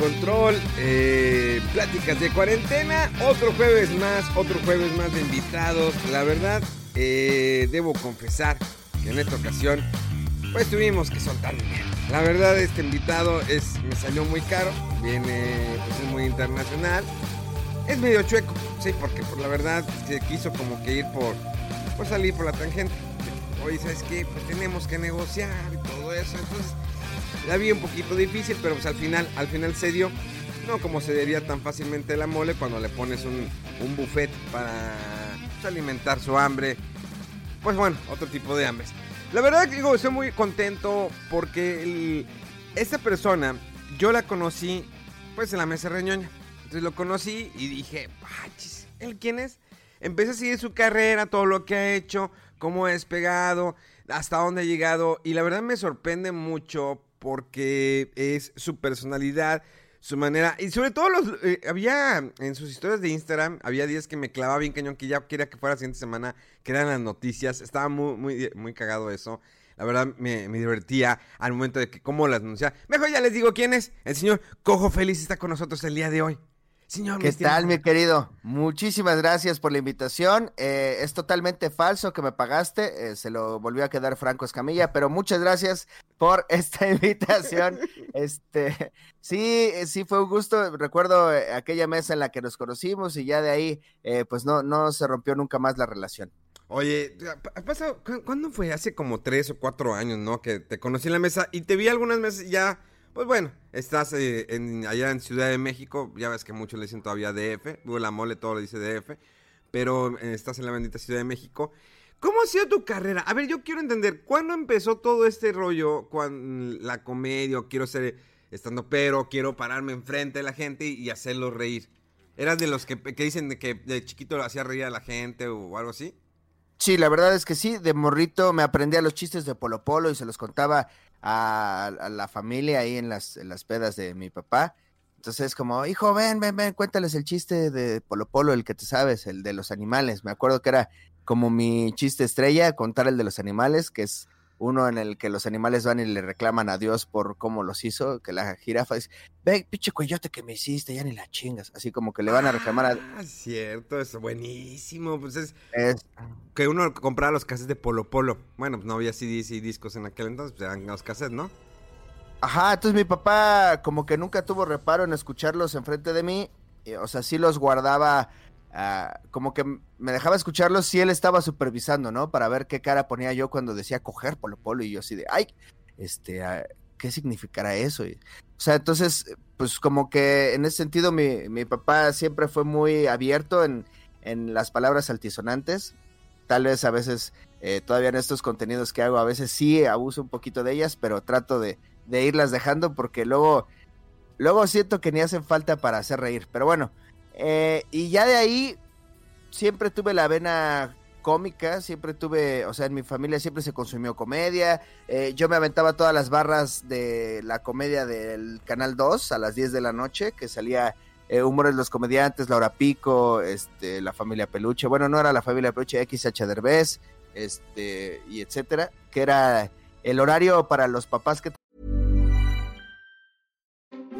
Control, eh, pláticas de cuarentena, otro jueves más, otro jueves más de invitados. La verdad, eh, debo confesar que en esta ocasión, pues tuvimos que soltar dinero. La verdad, este invitado es, me salió muy caro, viene, pues es muy internacional, es medio chueco, sí, porque por la verdad se quiso como que ir por, por salir por la tangente. Oye, ¿sabes qué? Pues tenemos que negociar y todo eso, entonces la vi un poquito difícil, pero pues al final, al final se dio. No como se daría tan fácilmente la mole cuando le pones un, buffet para pues, alimentar su hambre. Pues bueno, otro tipo de hambre. La verdad digo, estoy muy contento porque esta persona yo la conocí pues en la mesa reñoña. Entonces lo conocí y dije, chis, ¿él quién es? Empecé a seguir su carrera, todo lo que ha hecho, cómo ha despegado, hasta dónde ha llegado. Y la verdad me sorprende mucho porque es su personalidad, su manera. Y sobre todo los. Eh, había en sus historias de Instagram, había días que me clavaba bien cañón, que ya quería que fuera la siguiente semana, que eran las noticias. Estaba muy, muy, muy cagado eso. La verdad me, me, divertía al momento de que cómo las anunciaba. Mejor ya les digo quién es. El señor Cojo Feliz está con nosotros el día de hoy. Señor, ¿Qué tal, mi querido? Muchísimas gracias por la invitación. Eh, es totalmente falso que me pagaste, eh, se lo volvió a quedar Franco Escamilla, pero muchas gracias por esta invitación. este, sí, sí fue un gusto. Recuerdo eh, aquella mesa en la que nos conocimos y ya de ahí, pues no, no se rompió nunca más la relación. Oye, pasado, ¿cuándo fue? Hace como tres o cuatro años, ¿no? Que te conocí en la mesa y te vi algunas meses ya pues bueno, estás eh, en, allá en Ciudad de México, ya ves que muchos le dicen todavía DF, la mole todo le dice DF, pero eh, estás en la bendita Ciudad de México. ¿Cómo ha sido tu carrera? A ver, yo quiero entender, ¿cuándo empezó todo este rollo con la comedia? Quiero ser estando pero, quiero pararme enfrente de la gente y, hacerlo reír. ¿Eras de los que, dicen que de chiquito lo hacía reír a la gente o algo así? Sí, la verdad es que sí, de morrito me aprendía los chistes de Polo Polo y se los contaba a, la familia ahí en las, en las pedas de mi papá. Entonces, como, hijo, ven, ven, ven, cuéntales el chiste de Polo Polo, el que te sabes, el de los animales. Me acuerdo que era como mi chiste estrella, contar el de los animales, que es uno en el que los animales van y le reclaman a Dios por cómo los hizo, que la jirafa dice, ve, pinche coyote que me hiciste, ya ni la chingas, así como que le van a reclamar a... Ah, cierto, es buenísimo, pues es, que uno compraba los cassettes de Polo Polo, bueno, pues no había CDs y discos en aquel entonces, pues eran los cassettes, ¿no? Ajá, entonces mi papá como que nunca tuvo reparo en escucharlos enfrente de mí, o sea, sí los guardaba Ah, como que me dejaba escucharlo si él estaba supervisando, ¿no? Para ver qué cara ponía yo cuando decía coger Polo Polo y yo así de, ay, este, ah, ¿qué significará eso? o sea, entonces, pues como que en ese sentido mi, mi papá siempre fue muy abierto en, en, las palabras altisonantes. Tal vez a veces, eh, todavía en estos contenidos que hago, a veces sí abuso un poquito de ellas, pero trato de, de irlas dejando porque luego, luego siento que ni hacen falta para hacer reír. Pero bueno, eh, y ya de ahí siempre tuve la vena cómica, siempre tuve, o sea, en mi familia siempre se consumió comedia. Eh, yo me aventaba todas las barras de la comedia del Canal 2 a las 10 de la noche, que salía eh, Humores los Comediantes, Laura Pico, este, la familia Peluche. Bueno, no era la familia Peluche, XH Derbez, este, y etcétera, que era el horario para los papás que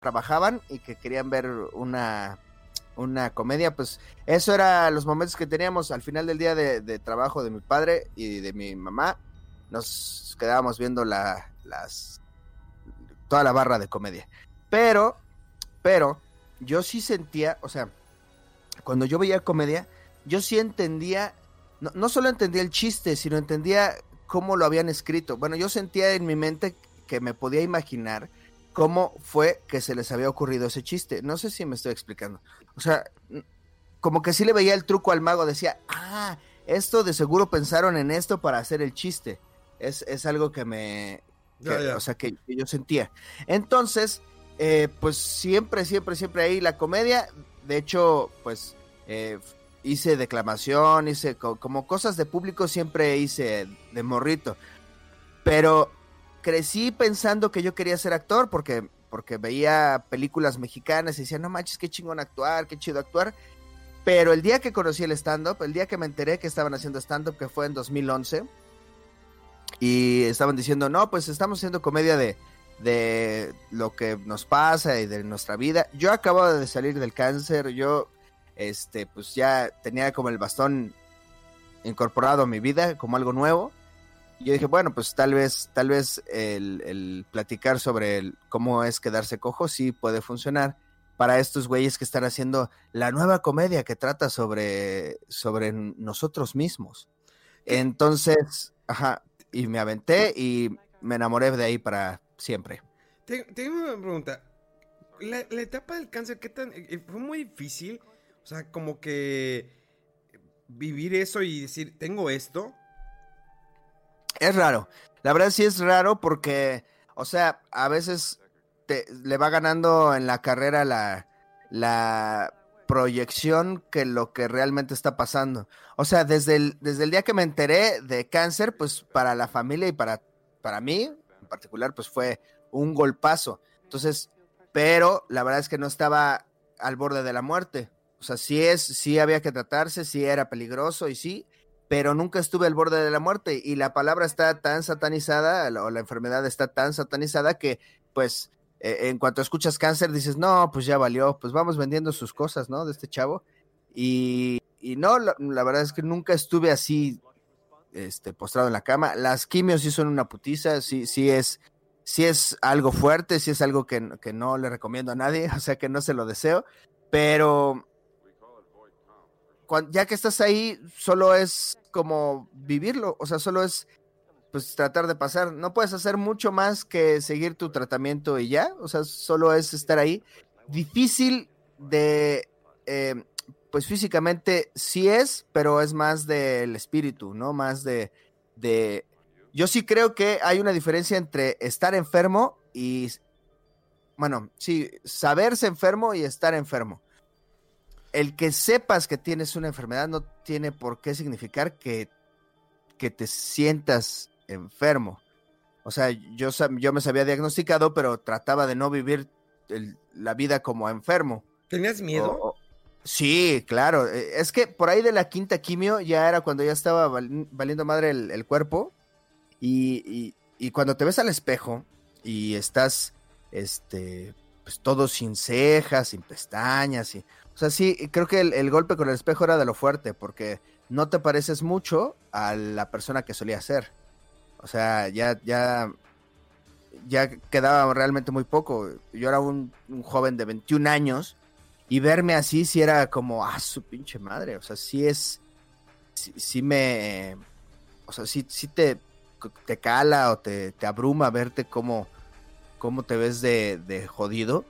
Trabajaban y que querían ver una, una comedia, pues eso era los momentos que teníamos al final del día de, trabajo de mi padre y de mi mamá. Nos quedábamos viendo la, las toda la barra de comedia. Pero, pero, yo sí sentía, o sea, cuando yo veía comedia, yo sí entendía, no, no solo entendía el chiste, sino entendía cómo lo habían escrito. Bueno, yo sentía en mi mente que me podía imaginar cómo fue que se les había ocurrido ese chiste. No sé si me estoy explicando. O sea, como que sí le veía el truco al mago, decía, ah, esto de seguro pensaron en esto para hacer el chiste. Es, es algo que me, Ya, que- ya. o sea, que, que yo sentía. Entonces, eh, pues siempre, siempre, siempre ahí la comedia. De hecho, pues eh, hice declamación, hice co- como cosas de público, siempre hice de morrito. Pero crecí pensando que yo quería ser actor porque, porque veía películas mexicanas y decía, no manches, qué chingón actuar, qué chido actuar. Pero el día que conocí el stand-up, el día que me enteré que estaban haciendo stand-up, que fue en 2011, y estaban diciendo, no, pues estamos haciendo comedia de, de lo que nos pasa y de nuestra vida. Yo acababa de salir del cáncer, yo, este, pues ya tenía como el bastón incorporado a mi vida, como algo nuevo. Y yo dije, bueno, pues tal vez, tal vez el, el platicar sobre el- cómo es quedarse cojo sí puede funcionar para estos güeyes que están haciendo la nueva comedia que trata sobre, sobre nosotros mismos. Entonces, ajá, y me aventé y me enamoré de ahí para siempre. Te- Tengo una pregunta. La, la etapa del cáncer, ¿qué tan... eh, ¿Fue muy difícil? O sea, como que vivir eso y decir, tengo esto. Es raro. La verdad sí es raro porque, o sea, a veces te, le va ganando en la carrera la, la proyección que lo que realmente está pasando. O sea, desde el, desde el día que me enteré de cáncer, pues para la familia y para, para mí en particular, pues fue un golpazo. Entonces, pero la verdad es que no estaba al borde de la muerte. O sea, sí es, sí había que tratarse, sí era peligroso y sí, pero nunca estuve al borde de la muerte y la palabra está tan satanizada o la enfermedad está tan satanizada que pues eh, en cuanto escuchas cáncer dices, no, pues ya valió, pues vamos vendiendo sus cosas, ¿no? De este chavo. Y, y no, la, la verdad es que nunca estuve así, este, postrado en la cama. Las quimios sí son una putiza, sí, sí es, sí es algo fuerte, sí es algo que, que no le recomiendo a nadie, o sea que no se lo deseo, pero ya que estás ahí, solo es como vivirlo, o sea, solo es pues tratar de pasar. No puedes hacer mucho más que seguir tu tratamiento y ya, o sea, solo es estar ahí. Difícil de, eh, pues físicamente sí es, pero es más del espíritu, ¿no? Más de, de... Yo sí creo que hay una diferencia entre estar enfermo y, bueno, sí, saberse enfermo y estar enfermo el que sepas que tienes una enfermedad no tiene por qué significar que, que te sientas enfermo. O sea, yo, yo me sabía diagnosticado, pero trataba de no vivir el- la vida como enfermo. ¿Tenías miedo? O- o- sí, claro. eh, Es que por ahí de la quinta quimio ya era cuando ya estaba val- valiendo madre el, el cuerpo. Y, y- y cuando te ves al espejo y estás, este, pues todo sin cejas, sin pestañas. Y, o sea, sí, creo que el, el golpe con el espejo era de lo fuerte, porque no te pareces mucho a la persona que solía ser. O sea, ya, ya, ya quedaba realmente muy poco. Yo era un, un joven de 21 años y verme así sí era como, ah, su pinche madre. O sea, sí es, sí, sí me, o sea, sí, sí te, te cala o te, te abruma verte cómo, cómo te ves de, de jodido.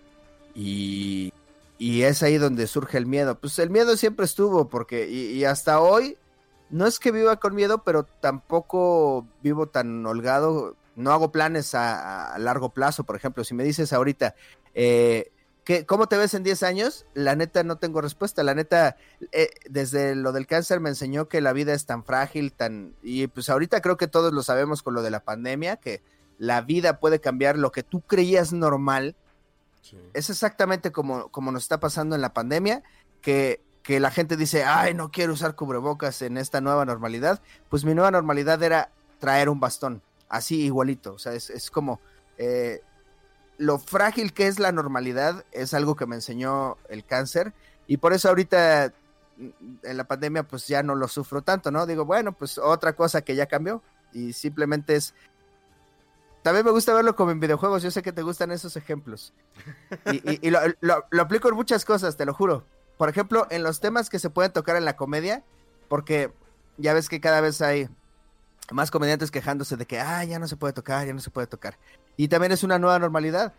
Y, y es ahí donde surge el miedo. Pues el miedo siempre estuvo, porque, y, y hasta hoy, no es que viva con miedo, pero tampoco vivo tan holgado. No hago planes a, largo plazo, por ejemplo. Si me dices ahorita, eh, ¿qué, ¿cómo te ves en 10 años? La neta no tengo respuesta. La neta, eh, desde lo del cáncer me enseñó que la vida es tan frágil, tan... Y pues ahorita creo que todos lo sabemos con lo de la pandemia, que la vida puede cambiar lo que tú creías normal es exactamente como, como nos está pasando en la pandemia, que, que la gente dice, ay, no quiero usar cubrebocas en esta nueva normalidad. Pues mi nueva normalidad era traer un bastón, así igualito. O sea, es, es como eh, lo frágil que es la normalidad, es algo que me enseñó el cáncer. Y por eso ahorita mm, en la pandemia pues ya no lo sufro tanto, ¿no? Digo, bueno, pues otra cosa que ya cambió y simplemente es también me gusta verlo como en videojuegos. Yo sé que te gustan esos ejemplos. Y, lo- lo aplico en muchas cosas, te lo juro. Por ejemplo, en los temas que se pueden tocar en la comedia, porque ya ves que cada vez hay más comediantes quejándose de que, ah, ya no se puede tocar, ya no se puede tocar. Y también es una nueva normalidad.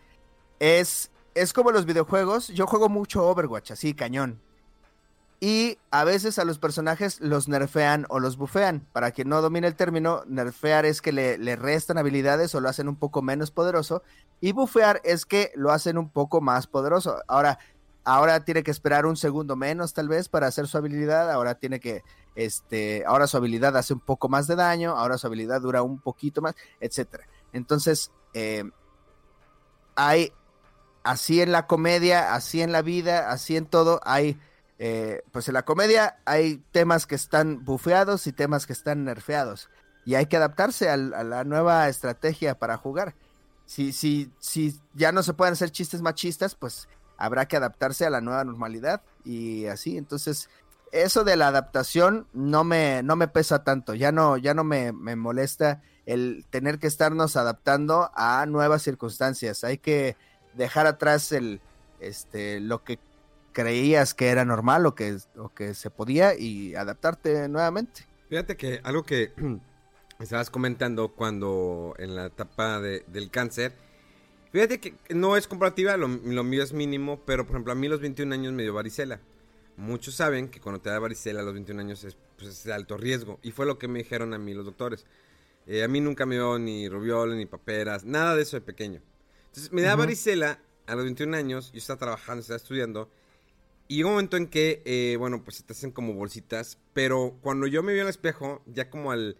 Es, es como los videojuegos. Yo juego mucho Overwatch, así, cañón. Y a veces a los personajes los nerfean o los bufean. Para quien no domine el término, nerfear es que le, le restan habilidades o lo hacen un poco menos poderoso. Y bufear es que lo hacen un poco más poderoso. Ahora, ahora tiene que esperar un segundo menos tal vez para hacer su habilidad. Ahora tiene que, este, ahora su habilidad hace un poco más de daño. Ahora su habilidad dura un poquito más, etcétera. Entonces, eh, hay así en la comedia, así en la vida, así en todo, hay eh, pues en la comedia hay temas que están bufeados y temas que están nerfeados. Y hay que adaptarse al- a, la nueva estrategia para jugar. Si, si, si ya no se pueden hacer chistes machistas, pues habrá que adaptarse a la nueva normalidad. Y así, entonces, eso de la adaptación no me, no me pesa tanto. Ya no, ya no me, me molesta el tener que estarnos adaptando a nuevas circunstancias. Hay que dejar atrás el, este, lo que creías que era normal o que, o que se podía y adaptarte nuevamente. Fíjate que algo que estabas comentando cuando en la etapa de- del cáncer, fíjate que no es comparativa, lo, lo mío es mínimo, pero por ejemplo a mí a los 21 años me dio varicela. Muchos saben que cuando te da varicela a los 21 años es, pues, es de alto riesgo y fue lo que me dijeron a mí los doctores. Eh, a mí nunca me dio ni rubiola, ni paperas, nada de eso de pequeño. Entonces me da varicela a los 21 años, yo estaba trabajando, estaba estudiando. Y llega un momento en que, eh, bueno, pues te hacen como bolsitas. Pero cuando yo me vi al espejo, ya como al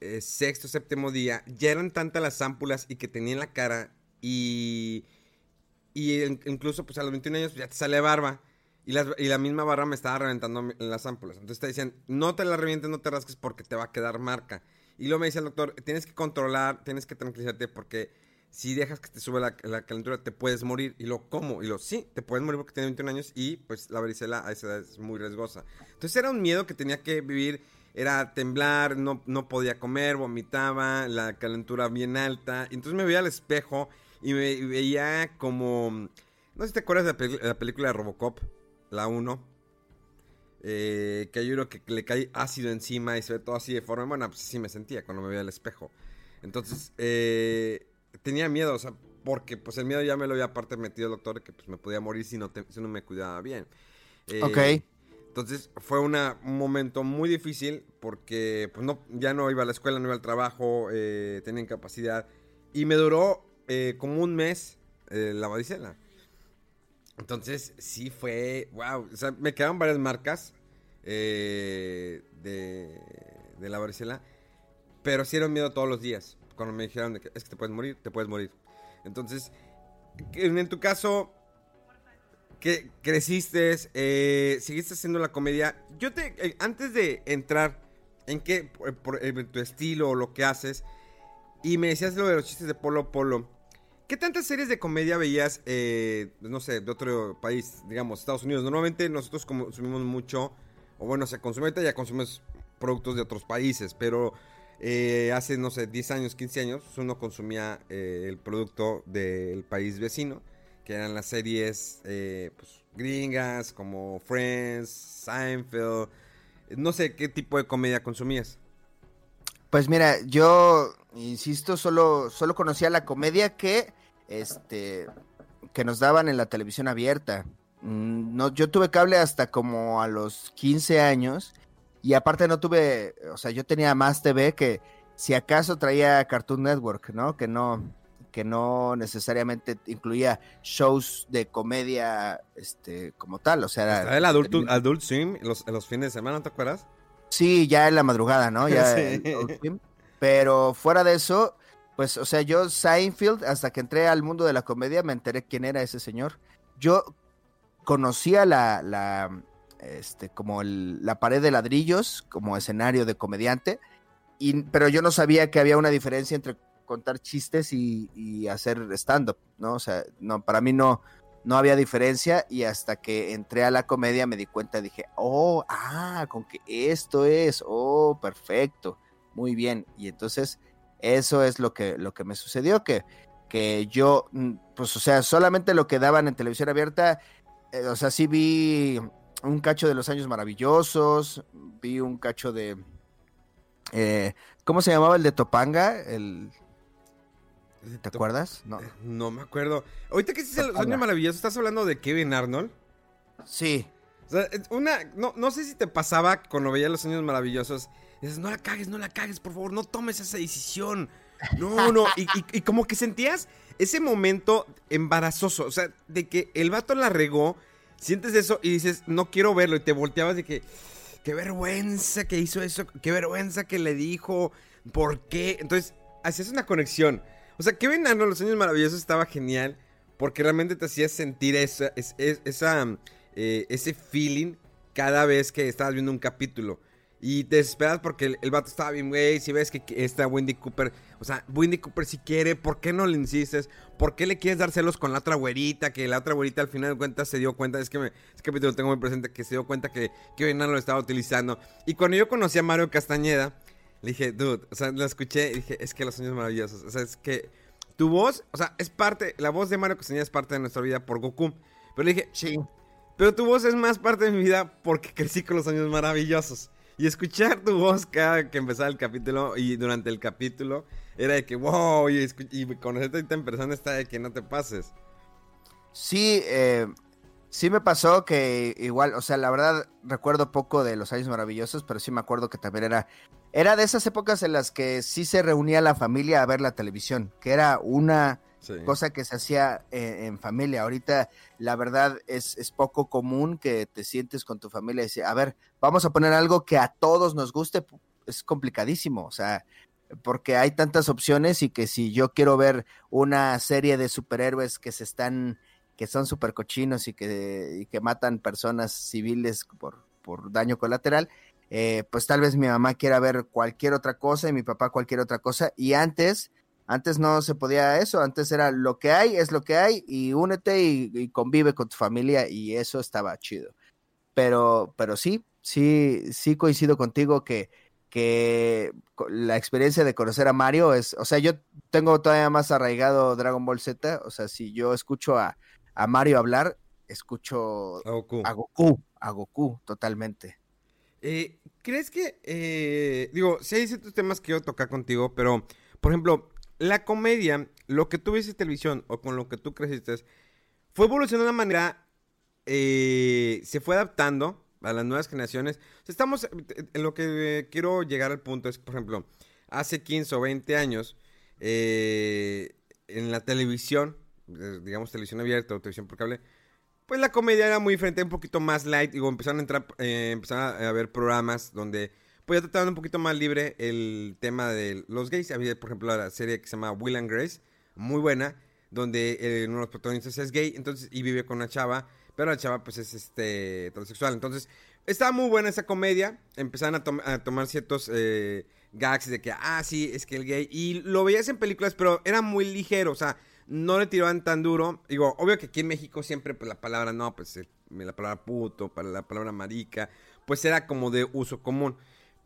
eh, sexto, séptimo día, ya eran tantas las ámpulas y que tenía en la cara. Y, y in- incluso, pues a los 21 años ya te sale barba. Y, las- y la misma barba me estaba reventando en las ámpulas. Entonces te decían, no te la revientes, no te rasques porque te va a quedar marca. Y luego me dice el doctor, tienes que controlar, tienes que tranquilizarte porque si dejas que te sube la, la calentura te puedes morir. Y lo, ¿cómo? Y lo, sí, te puedes morir porque tienes 21 años y pues la varicela a esa edad es muy riesgosa. Entonces era un miedo que tenía que vivir, era temblar, no, no podía comer, vomitaba, la calentura bien alta. Entonces me veía al espejo y me veía como... No sé si te acuerdas de la, la película de Robocop, la 1. Eh, que hay uno que le cae ácido encima y se ve todo así de forma. Bueno, pues así me sentía cuando me veía al espejo. Entonces, eh, tenía miedo, o sea, porque pues el miedo ya me lo había aparte metido el doctor que pues me podía morir si no, te- si no me cuidaba bien. Eh, Ok. Entonces fue una- un momento muy difícil porque pues no, ya no iba a la escuela, no iba al trabajo, eh, tenía incapacidad. Y me duró eh, como un mes eh, la varicela. Entonces sí fue, wow, o sea, me quedaron varias marcas eh, de, de la varicela, pero sí era un miedo todos los días. Cuando me dijeron que es que te puedes morir, te puedes morir. Entonces, en, tu caso, que creciste, eh, seguiste haciendo la comedia. Yo te, eh, antes de entrar en qué, por, por- tu estilo o lo que haces, y me decías lo de los chistes de Polo Polo, ¿qué tantas series de comedia veías, eh, no sé, de otro país, digamos, Estados Unidos? Normalmente nosotros consumimos mucho, o bueno, se consume ya consumes productos de otros países, pero eh, hace, no sé, 10 años, 15 años, uno consumía eh, el producto del país vecino, que eran las series eh, pues, gringas, como Friends, Seinfeld, no sé qué tipo de comedia consumías. Pues mira, yo insisto, solo, solo conocía la comedia que, este, que nos daban en la televisión abierta. Mm, No, yo tuve cable hasta como a los 15 años y aparte no tuve, o sea, yo tenía más TV que si acaso traía Cartoon Network, ¿no? Que no, que no necesariamente incluía shows de comedia, este, como tal, o sea, era- el Adult, Adult Swim los, los fines de semana, ¿te acuerdas? Sí, ya en la madrugada, ¿no? Ya Sí. Swim. Pero fuera de eso, pues, o sea, yo Seinfeld, hasta que entré al mundo de la comedia, me enteré quién era ese señor. Yo conocía la, la, este, como la pared de ladrillos como escenario de comediante, y, pero yo no sabía que había una diferencia entre contar chistes y, y hacer stand-up, ¿no? O sea, no, para mí no, no había diferencia y hasta que entré a la comedia me di cuenta, dije, oh, ah, con que esto es, oh, perfecto, muy bien. Y entonces eso es lo que, lo que me sucedió, que, que yo, mm, pues, o sea, solamente lo que daban en televisión abierta, eh, o sea, sí vi un cacho de los años maravillosos, vi un cacho de, eh, ¿cómo se llamaba el de Topanga? El, ¿Te acuerdas? No. Eh, No me acuerdo. Ahorita que dices los años maravillosos, ¿estás hablando de Kevin Arnold? Sí, O sea, una, no, no sé si te pasaba cuando veías Los Años Maravillosos. Dices, no la cagues, no la cagues, por favor, no tomes esa decisión. No, no. Y, y- y como que sentías ese momento embarazoso. O sea, de que el vato la regó, sientes eso y dices, no quiero verlo. Y te volteabas de que, qué vergüenza que hizo eso, qué vergüenza que le dijo, por qué. Entonces, hacías una conexión. O sea, que Venano, Los Años Maravillosos estaba genial porque realmente te hacía sentir esa, es- es- esa, eh, ese feeling cada vez que estabas viendo un capítulo. Y te desesperas porque el, el vato estaba bien, güey. Si ves que que esta Wendy Cooper, o sea, Wendy Cooper si quiere, ¿por qué no le insistes? ¿Por qué le quieres dar celos con la otra güerita? Que la otra güerita al final de cuentas se dio cuenta, es que me, ese capítulo lo tengo muy presente, que se dio cuenta que, que Venano lo estaba utilizando. Y cuando yo conocí a Mario Castañeda, le dije, dude, o sea, lo escuché y dije, es que los sueños maravillosos. O sea, es que tu voz, o sea, es parte, la voz de Mario Castañeda es parte de nuestra vida por Goku. Pero le dije, Sí. pero tu voz es más parte de mi vida porque crecí con los años maravillosos. Y escuchar tu voz cada que empezaba el capítulo y durante el capítulo era de que, wow, y, y conocerte en persona está de que no te pases. Sí, eh, sí me pasó que igual, o sea, la verdad recuerdo poco de los años maravillosos, pero sí me acuerdo que también era, era de esas épocas en las que sí se reunía la familia a ver la televisión, que era una Cosa que se hacía eh, en familia. Ahorita, la verdad, es, es poco común que te sientes con tu familia y dices, a ver, vamos a poner algo que a todos nos guste. Es complicadísimo, o sea, porque hay tantas opciones y que si yo quiero ver una serie de superhéroes que se están, que son super cochinos y que, que matan personas civiles por, por daño colateral, eh, pues tal vez mi mamá quiera ver cualquier otra cosa y mi papá cualquier otra cosa. Y antes, antes no se podía eso, antes era lo que hay, es lo que hay, y únete y, y convive con tu familia, y eso estaba chido. Pero, pero sí, sí, sí coincido contigo que, que la experiencia de conocer a Mario es, o sea, yo tengo todavía más arraigado Dragon Ball Z, o sea, si yo escucho a, a Mario hablar, escucho A Goku. a Goku, a Goku, totalmente. Eh, ¿Crees que, eh, digo, sí hay ciertos temas que quiero tocar contigo, pero, por ejemplo, la comedia, lo que tú ves en televisión o con lo que tú creciste, fue evolucionando de una manera, eh, se fue adaptando a las nuevas generaciones. Estamos, en lo que quiero llegar al punto es, por ejemplo, hace 15 o 20 años, eh, en la televisión, eh, digamos televisión abierta o televisión por cable, pues la comedia era muy diferente, un poquito más light. Digo, empezaron a entrar, eh, empezaron a haber programas donde pues ya trataban un poquito más libre el tema de los gays. Había, por ejemplo, la serie que se llama Will and Grace, muy buena, donde uno de los protagonistas es gay, entonces, y vive con una chava, pero la chava pues es este transexual. Entonces, estaba muy buena esa comedia. Tom- a tomar ciertos eh, gags de que, ah, sí, es que el gay. Y lo veías en películas, pero era muy ligero, o sea, no le tiraban tan duro. Digo, obvio que aquí en México siempre, pues la palabra no, pues eh, la palabra puto, para la palabra marica, pues era como de uso común.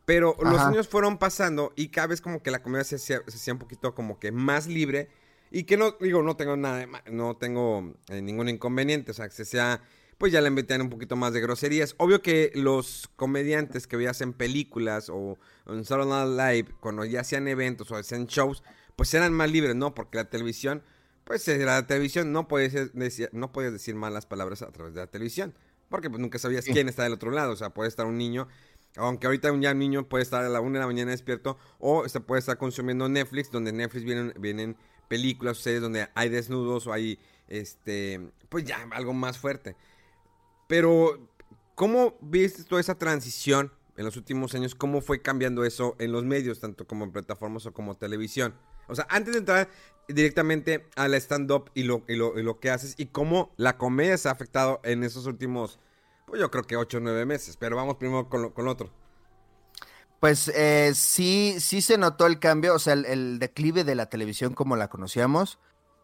Pero los años fueron pasando y cada vez como que la comedia se hacía, se hacía un poquito como que más libre. Y que no, digo, no tengo nada no tengo eh, ningún inconveniente. O sea, que se sea, pues ya le metían un poquito más de groserías. Obvio que los comediantes que veías en películas o en Saturday Night Live, cuando ya hacían eventos o hacían shows, pues eran más libres, ¿no? Porque la televisión, pues era la televisión, no podías decir, no podías decir malas palabras a través de la televisión. Porque pues nunca sabías quién está del otro lado. O sea, puede estar un niño aunque ahorita un ya niño puede estar a la una de la mañana despierto o se puede estar consumiendo Netflix, donde Netflix vienen, vienen películas o series donde hay desnudos o hay, este, pues ya, algo más fuerte. Pero, ¿cómo viste toda esa transición en los últimos años? ¿Cómo fue cambiando eso en los medios, tanto como en plataformas o como televisión? O sea, antes de entrar directamente a la stand-up y lo, y, lo, y lo que haces y cómo la comedia se ha afectado en esos últimos, pues yo creo que 8 o 9 meses. Pero vamos primero con lo, con otro. Pues eh, sí, sí se notó el cambio, o sea, el, el declive de la televisión como la conocíamos,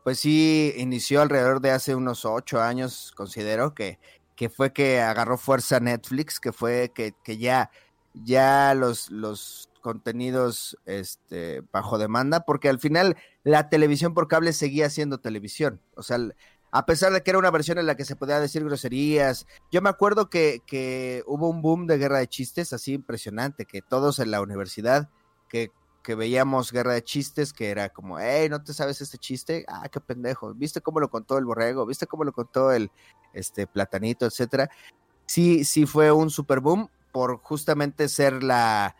pues sí inició alrededor de hace unos ocho años, considero que, que fue que agarró fuerza Netflix, que fue que, que ya, ya los, los contenidos este, bajo demanda, porque al final la televisión por cable seguía siendo televisión, o sea, a pesar de que era una versión en la que se podía decir groserías, yo me acuerdo que, que hubo un boom de guerra de chistes así impresionante, que todos en la universidad, que, que veíamos guerra de chistes, que era como, hey, ¿no te sabes este chiste? Ah, qué pendejo, ¿viste cómo lo contó el borrego? ¿Viste cómo lo contó el este platanito, etcétera? sí, sí fue un super boom por justamente ser la,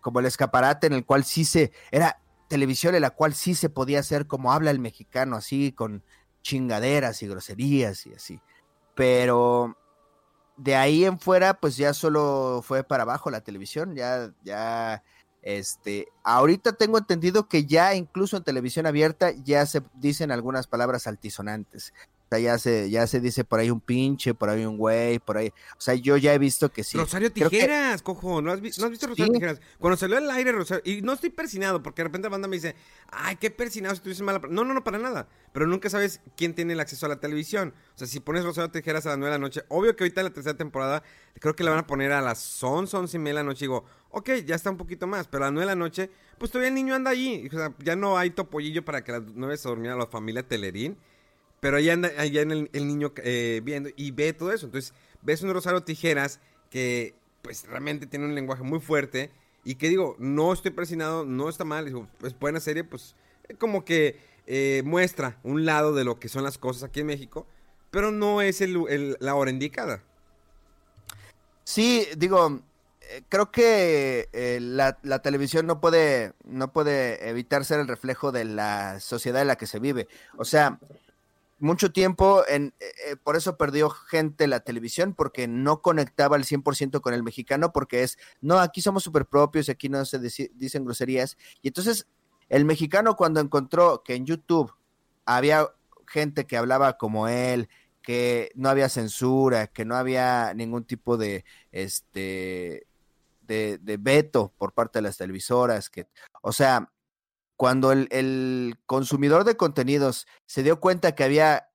como el escaparate en el cual sí se, era televisión en la cual sí se podía hacer como habla el mexicano, así con chingaderas y groserías y así. Pero de ahí en fuera, pues ya solo fue para abajo la televisión, ya, ya, este, ahorita tengo entendido que ya incluso en televisión abierta ya se dicen algunas palabras altisonantes. O sea, ya se, ya se dice por ahí un pinche, por ahí un güey, por ahí. O sea, yo ya he visto que sí. Rosario que- Tijeras, cojo. ¿No has, vi- no has visto Rosario Sí. Tijeras? Cuando salió al aire Rosario. Y no estoy persinado, porque de repente la banda me dice, ay, qué persinado si dices mala. pa-". No, no, no, para nada. Pero nunca sabes quién tiene el acceso a la televisión. O sea, si pones Rosario Tijeras a las 9 de la noche, obvio que ahorita en la tercera temporada, creo que la van a poner a las 11, 11 y media de la noche. Y digo, ok, ya está un poquito más. Pero a las 9 de la noche, pues todavía el niño anda allí. O sea, ya no hay topollillo para que a las 9 se durmiera la familia Telerín. Pero ahí anda, allá en el, niño eh, viendo y ve todo eso. Entonces, ves un Rosario Tijeras que, pues, realmente tiene un lenguaje muy fuerte. Y que digo, no estoy presionado, no está mal. Digo, pues, buena serie, pues, como que eh, muestra un lado de lo que son las cosas aquí en México. Pero no es el, la hora indicada. Sí, digo, eh, creo que la, la televisión no puede, no puede evitar ser el reflejo de la sociedad en la que se vive. O sea, mucho tiempo, en, eh, eh, por eso perdió gente la televisión, porque no conectaba al 100% con el mexicano, porque es, no, aquí somos súper propios aquí no se dicen groserías. Y entonces, el mexicano cuando encontró que en YouTube había gente que hablaba como él, que no había censura, que no había ningún tipo de este de veto por parte de las televisoras, que, o sea, cuando el, consumidor de contenidos se dio cuenta que había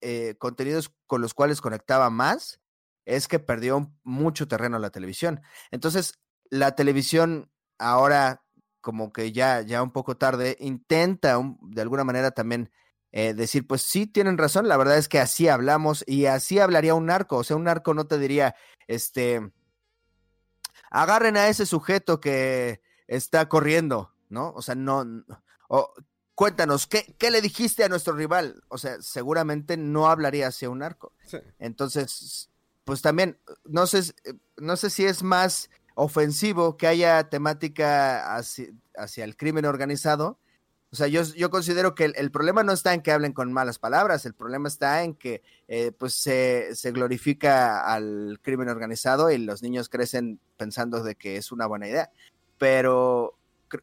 eh, contenidos con los cuales conectaba más, es que perdió mucho terreno la televisión. Entonces, la televisión ahora, como que ya, ya un poco tarde, intenta de alguna manera también eh, decir, pues sí, tienen razón, la verdad es que así hablamos y así hablaría un narco, o sea, un narco no te diría, este, agarren a ese sujeto que está corriendo, ¿no? O sea, no, cuéntanos, ¿qué, ¿qué le dijiste a nuestro rival? O sea, seguramente no hablaría hacia un narco. Sí. Entonces, pues también, no sé, no sé si es más ofensivo que haya temática hacia, hacia el crimen organizado. O sea, yo, yo considero que el, el problema no está en que hablen con malas palabras, el problema está en que eh, pues se, se glorifica al crimen organizado y los niños crecen pensando de que es una buena idea. Pero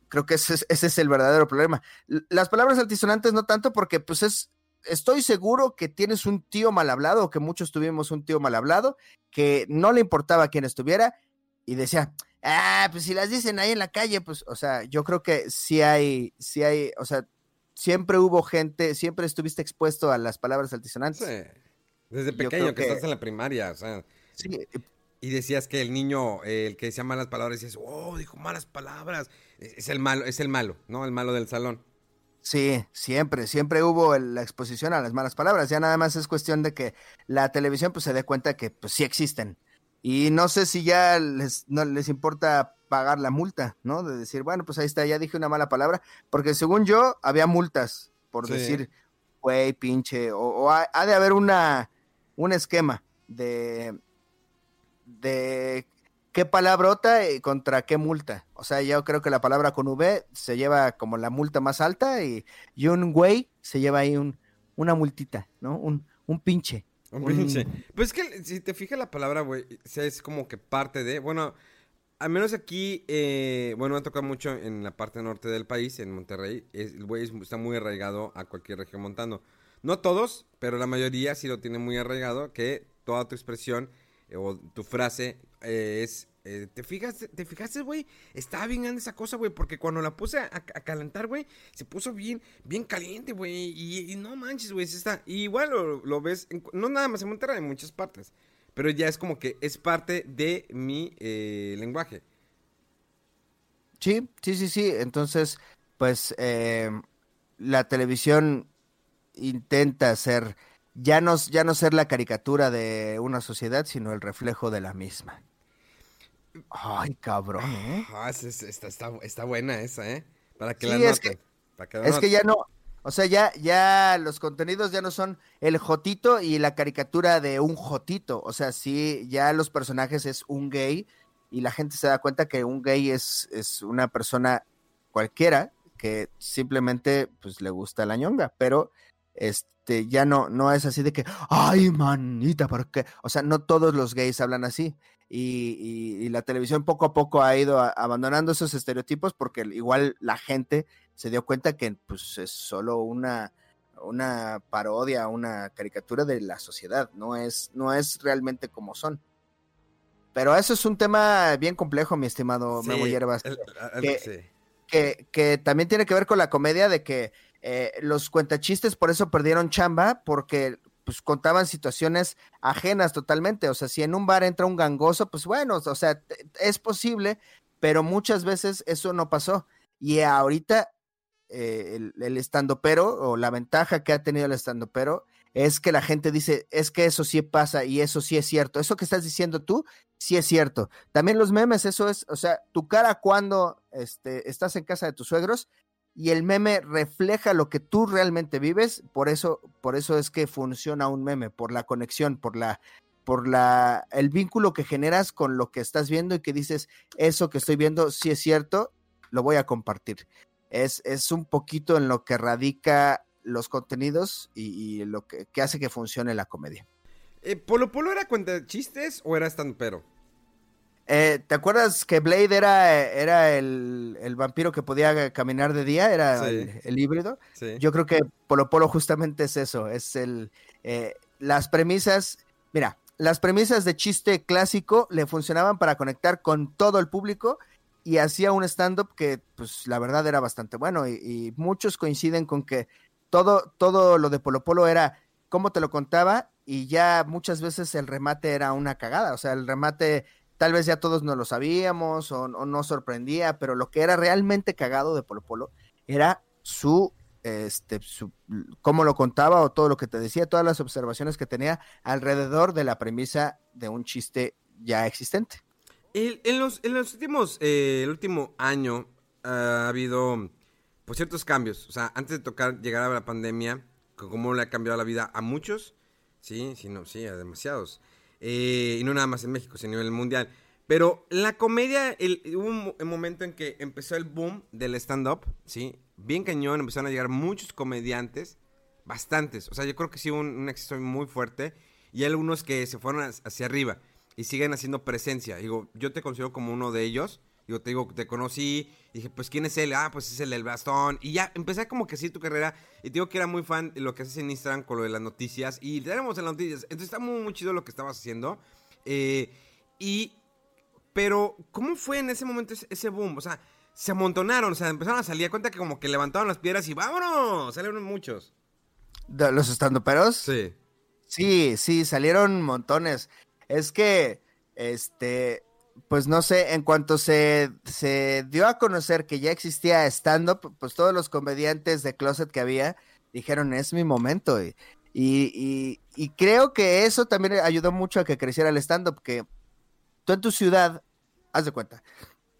creo que ese es, ese es el verdadero problema. Las palabras altisonantes no tanto porque pues es, estoy seguro que tienes un tío mal hablado o que muchos tuvimos un tío mal hablado que no le importaba quién estuviera y decía, ah, pues si las dicen ahí en la calle, pues, o sea, yo creo que sí hay, sí hay, o sea, siempre hubo gente, siempre estuviste expuesto a las palabras altisonantes. Sí. Desde pequeño, que- estás en la primaria, o sea. Sí, Y decías que el niño, eh, el que decía malas palabras, decías, oh, dijo malas palabras. Es es el malo, es el malo, ¿no? El malo del salón. Sí, siempre, siempre hubo el- la exposición a las malas palabras. Ya nada más es cuestión de que la televisión pues se dé cuenta que pues sí existen. Y no sé si ya les, no les importa pagar la multa, ¿no? De decir, bueno, pues ahí está, ya dije una mala palabra, porque según yo había multas por Sí. decir, güey, pinche, o, o ha, ha de haber una, un esquema de, de qué palabrota y contra qué multa. O sea, yo creo que la palabra con V se lleva como la multa más alta y, y un güey se lleva ahí un, una multita, ¿no? Un, un pinche. Un Un- pinche. Pues es que si te fijas la palabra, güey, es como que parte de. Bueno, al menos aquí, eh, bueno, me ha tocado mucho en la parte norte del país, en Monterrey. es- el güey es- está muy arraigado a cualquier región montano. No todos, pero la mayoría sí lo tiene muy arraigado, que toda tu expresión eh, o tu frase eh, es. eh, ¿Te fijas, te fijaste, güey? Estaba bien grande esa cosa, güey, porque cuando la puse a, calentar, güey, se puso bien, bien caliente, güey, y, no manches, güey, está. Y igual lo, ves, no nada más en Monterrey, en muchas partes, pero ya es como que es parte de mi eh, lenguaje. Sí, sí, sí, sí. Entonces, pues la televisión intenta ser, ya no, ya no ser la caricatura de una sociedad, sino el reflejo de la misma. Ay, cabrón, ¿eh? Ah, es- es- está, está, está buena esa, ¿eh? Para que Sí, la es noten. que- para que la Es que ya no, O sea, ya, ya los contenidos ya no son el jotito y la caricatura de un jotito. O sea, sí, ya los personajes es un gay y la gente se da cuenta que un gay es, es una persona cualquiera que simplemente pues le gusta la ñonga, pero este ya no, no es así de que, ay manita, ¿por qué? O sea, no todos los gays hablan así. Y, y, la televisión poco a poco ha ido a, abandonando esos estereotipos porque igual la gente se dio cuenta que pues es solo una, una parodia, una caricatura de la sociedad, no es, no es realmente como son. Pero eso es un tema bien complejo, mi estimado Memo Hierbas. que, que, que, también tiene que ver con la comedia de que eh, los cuentachistes por eso perdieron chamba, porque pues contaban situaciones ajenas totalmente. O sea, si en un bar entra un gangoso, pues bueno, o sea, es posible, pero muchas veces eso no pasó. Y ahorita eh, el, estando pero, o la ventaja que ha tenido el estando pero, es que la gente dice, es que eso sí pasa y eso sí es cierto. Eso que estás diciendo tú, sí es cierto. También los memes, eso es, o sea, tu cara cuando este, estás en casa de tus suegros y el meme refleja lo que tú realmente vives, por eso, por eso es que funciona un meme, por la conexión, por la, por la, el vínculo que generas con lo que estás viendo y que dices, eso que estoy viendo sí es cierto, lo voy a compartir. Es, es un poquito en lo que radica los contenidos y, lo que, hace que funcione la comedia. Eh, ¿Polo Polo era cuenta chistes o era estampero? Eh, ¿Te acuerdas que Blade era, era el, el, vampiro que podía caminar de día? Era sí. el, el, híbrido. Sí. Yo creo que Polo Polo justamente es eso. Es el eh, las premisas. Mira, las premisas de chiste clásico le funcionaban para conectar con todo el público y hacía un stand-up que, pues, la verdad era bastante bueno. Y, y, muchos coinciden con que todo, todo lo de Polo Polo era cómo te lo contaba y ya muchas veces el remate era una cagada. O sea, el remate tal vez ya todos no lo sabíamos o, o no sorprendía, pero lo que era realmente cagado de Polo Polo era su este, su, cómo lo contaba o todo lo que te decía, todas las observaciones que tenía alrededor de la premisa de un chiste ya existente. En, los, últimos, eh, el último año uh, ha habido pues, ciertos cambios. O sea, antes de tocar, llegar a la pandemia, cómo le ha cambiado la vida a muchos, sí, sí, no, sí, a demasiados. Eh, y no nada más en México, sino a nivel mundial. Pero la comedia, el, hubo un, momento en que empezó el boom del stand-up, ¿sí? Bien cañón, empezaron a llegar muchos comediantes, bastantes. O sea, yo creo que sí hubo un, un muy fuerte. Y algunos que se fueron hacia arriba y siguen haciendo presencia. Digo, yo te considero como uno de ellos. Digo, te digo, te conocí, dije, pues, ¿quién es él? Ah, pues es el del bastón. Y ya, empecé como que así tu carrera. Y te digo que era muy fan de lo que haces en Instagram con lo de las noticias. Y tenemos en las noticias. Entonces está muy, muy chido lo que estabas haciendo. Eh, y, pero, ¿cómo fue en ese momento ese, ese, boom? O sea, se amontonaron, o sea, empezaron a salir a cuenta que como que levantaban las piedras y vámonos, salieron muchos. ¿De ¿Los estandoperos? Sí. Sí, sí, salieron montones. Es que, este, pues no sé, en cuanto se, se dio a conocer que ya existía stand-up, pues todos los comediantes de closet que había dijeron, es mi momento. Y, y, y creo que eso también ayudó mucho a que creciera el stand-up, que tú en tu ciudad, haz de cuenta,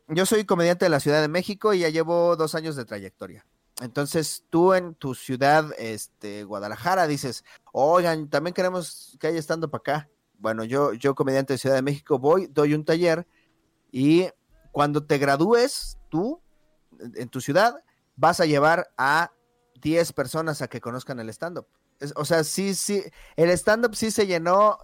yo soy comediante de la Ciudad de México y ya llevo dos años de trayectoria. Entonces tú en tu ciudad, este, Guadalajara, dices, oigan, también queremos que haya stand-up acá bueno, yo, yo comediante de Ciudad de México, voy, doy un taller y cuando te gradúes, tú, en tu ciudad, vas a llevar a 10 personas a que conozcan el stand-up. O sea, sí, sí, el stand-up sí se llenó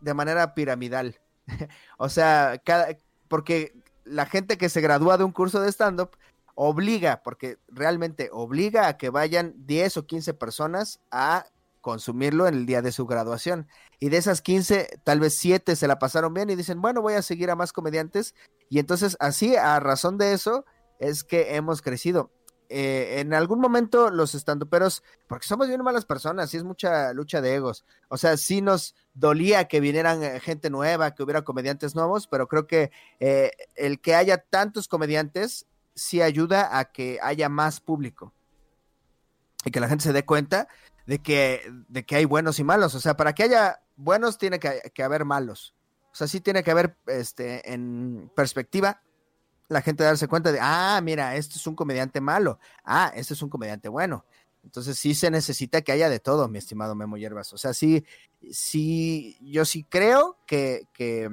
de manera piramidal. o sea, cada, porque la gente que se gradúa de un curso de stand-up obliga, porque realmente obliga a que vayan 10 o 15 personas a consumirlo en el día de su graduación. Y de esas 15, tal vez 7 se la pasaron bien y dicen, bueno, voy a seguir a más comediantes. Y entonces así, a razón de eso, es que hemos crecido. Eh, en algún momento los estandoperos, porque somos bien malas personas, y es mucha lucha de egos. O sea, sí nos dolía que vinieran eh, gente nueva, que hubiera comediantes nuevos, pero creo que eh, el que haya tantos comediantes sí ayuda a que haya más público y que la gente se dé cuenta de que, de que hay buenos y malos. O sea, para que haya buenos tiene que, que, haber malos. O sea, sí tiene que haber, este, en perspectiva, la gente darse cuenta de, ah, mira, este es un comediante malo. Ah, este es un comediante bueno. Entonces sí se necesita que haya de todo, mi estimado Memo Hierbas. O sea, sí, sí, yo sí creo que, que,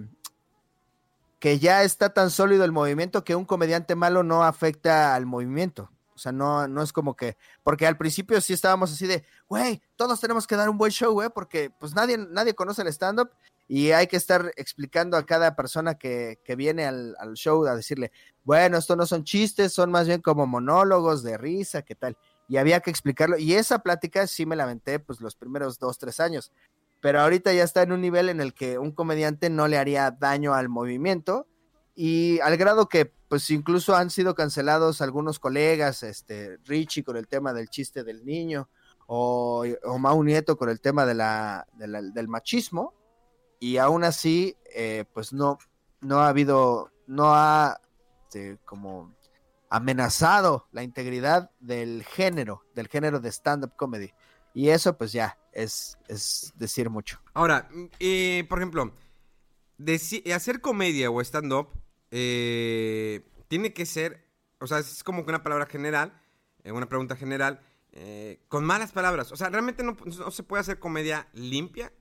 que ya está tan sólido el movimiento que un comediante malo no afecta al movimiento. O sea, no, no es como que, porque al principio sí estábamos así de, güey, todos tenemos que dar un buen show, güey, porque pues nadie, nadie conoce el stand-up y hay que estar explicando a cada persona que, que viene al, al, show a decirle, bueno, esto no son chistes, son más bien como monólogos de risa, ¿qué tal? Y había que explicarlo. Y esa plática sí me la aventé pues los primeros dos, tres años. Pero ahorita ya está en un nivel en el que un comediante no le haría daño al movimiento y al grado que pues incluso han sido cancelados algunos colegas, este Richie con el tema del chiste del niño o, o Mau Nieto con el tema del machismo y aún así eh, pues no no ha habido no ha este, como amenazado la integridad del género del género de stand up comedy. Y eso pues ya es, es decir mucho. Ahora eh, por ejemplo hacer comedia o stand up eh, tiene que ser, o sea, es como que una palabra general, eh, una pregunta general, eh, con malas palabras. O sea, realmente no, se puede hacer comedia limpia.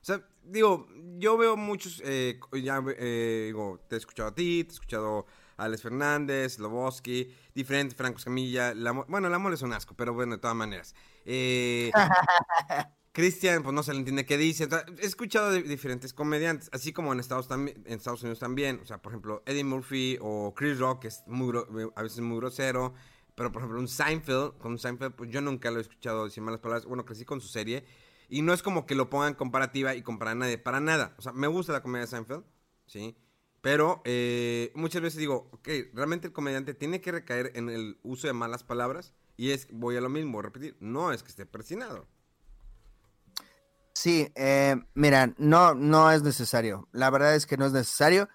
O sea, digo, yo veo muchos, eh, ya digo, te he escuchado a ti, te he escuchado a Alex Fernández, Loboski, diferentes, Franco Escamilla, la, bueno, la mole es un asco, pero bueno, de todas maneras. Eh, Cristian, pues no se le entiende qué dice. he escuchado de diferentes comediantes, así como en Estados, en Estados Unidos también. O sea, por ejemplo, Eddie Murphy o Chris Rock, que es muy, a veces muy grosero. Pero, por ejemplo, un Seinfeld, con Seinfeld, pues yo nunca lo he escuchado decir malas palabras. Bueno, crecí con su serie. Y no es como que lo pongan comparativa y comparar a nadie, para nada. O sea, me gusta la comedia de Seinfeld, ¿sí? Pero eh, muchas veces digo, ok, realmente el comediante tiene que recaer en el uso de malas palabras. Y es, voy a lo mismo, a repetir, no es que esté persinado. Sí, eh, mira, no, no es necesario. La verdad es que no es necesario.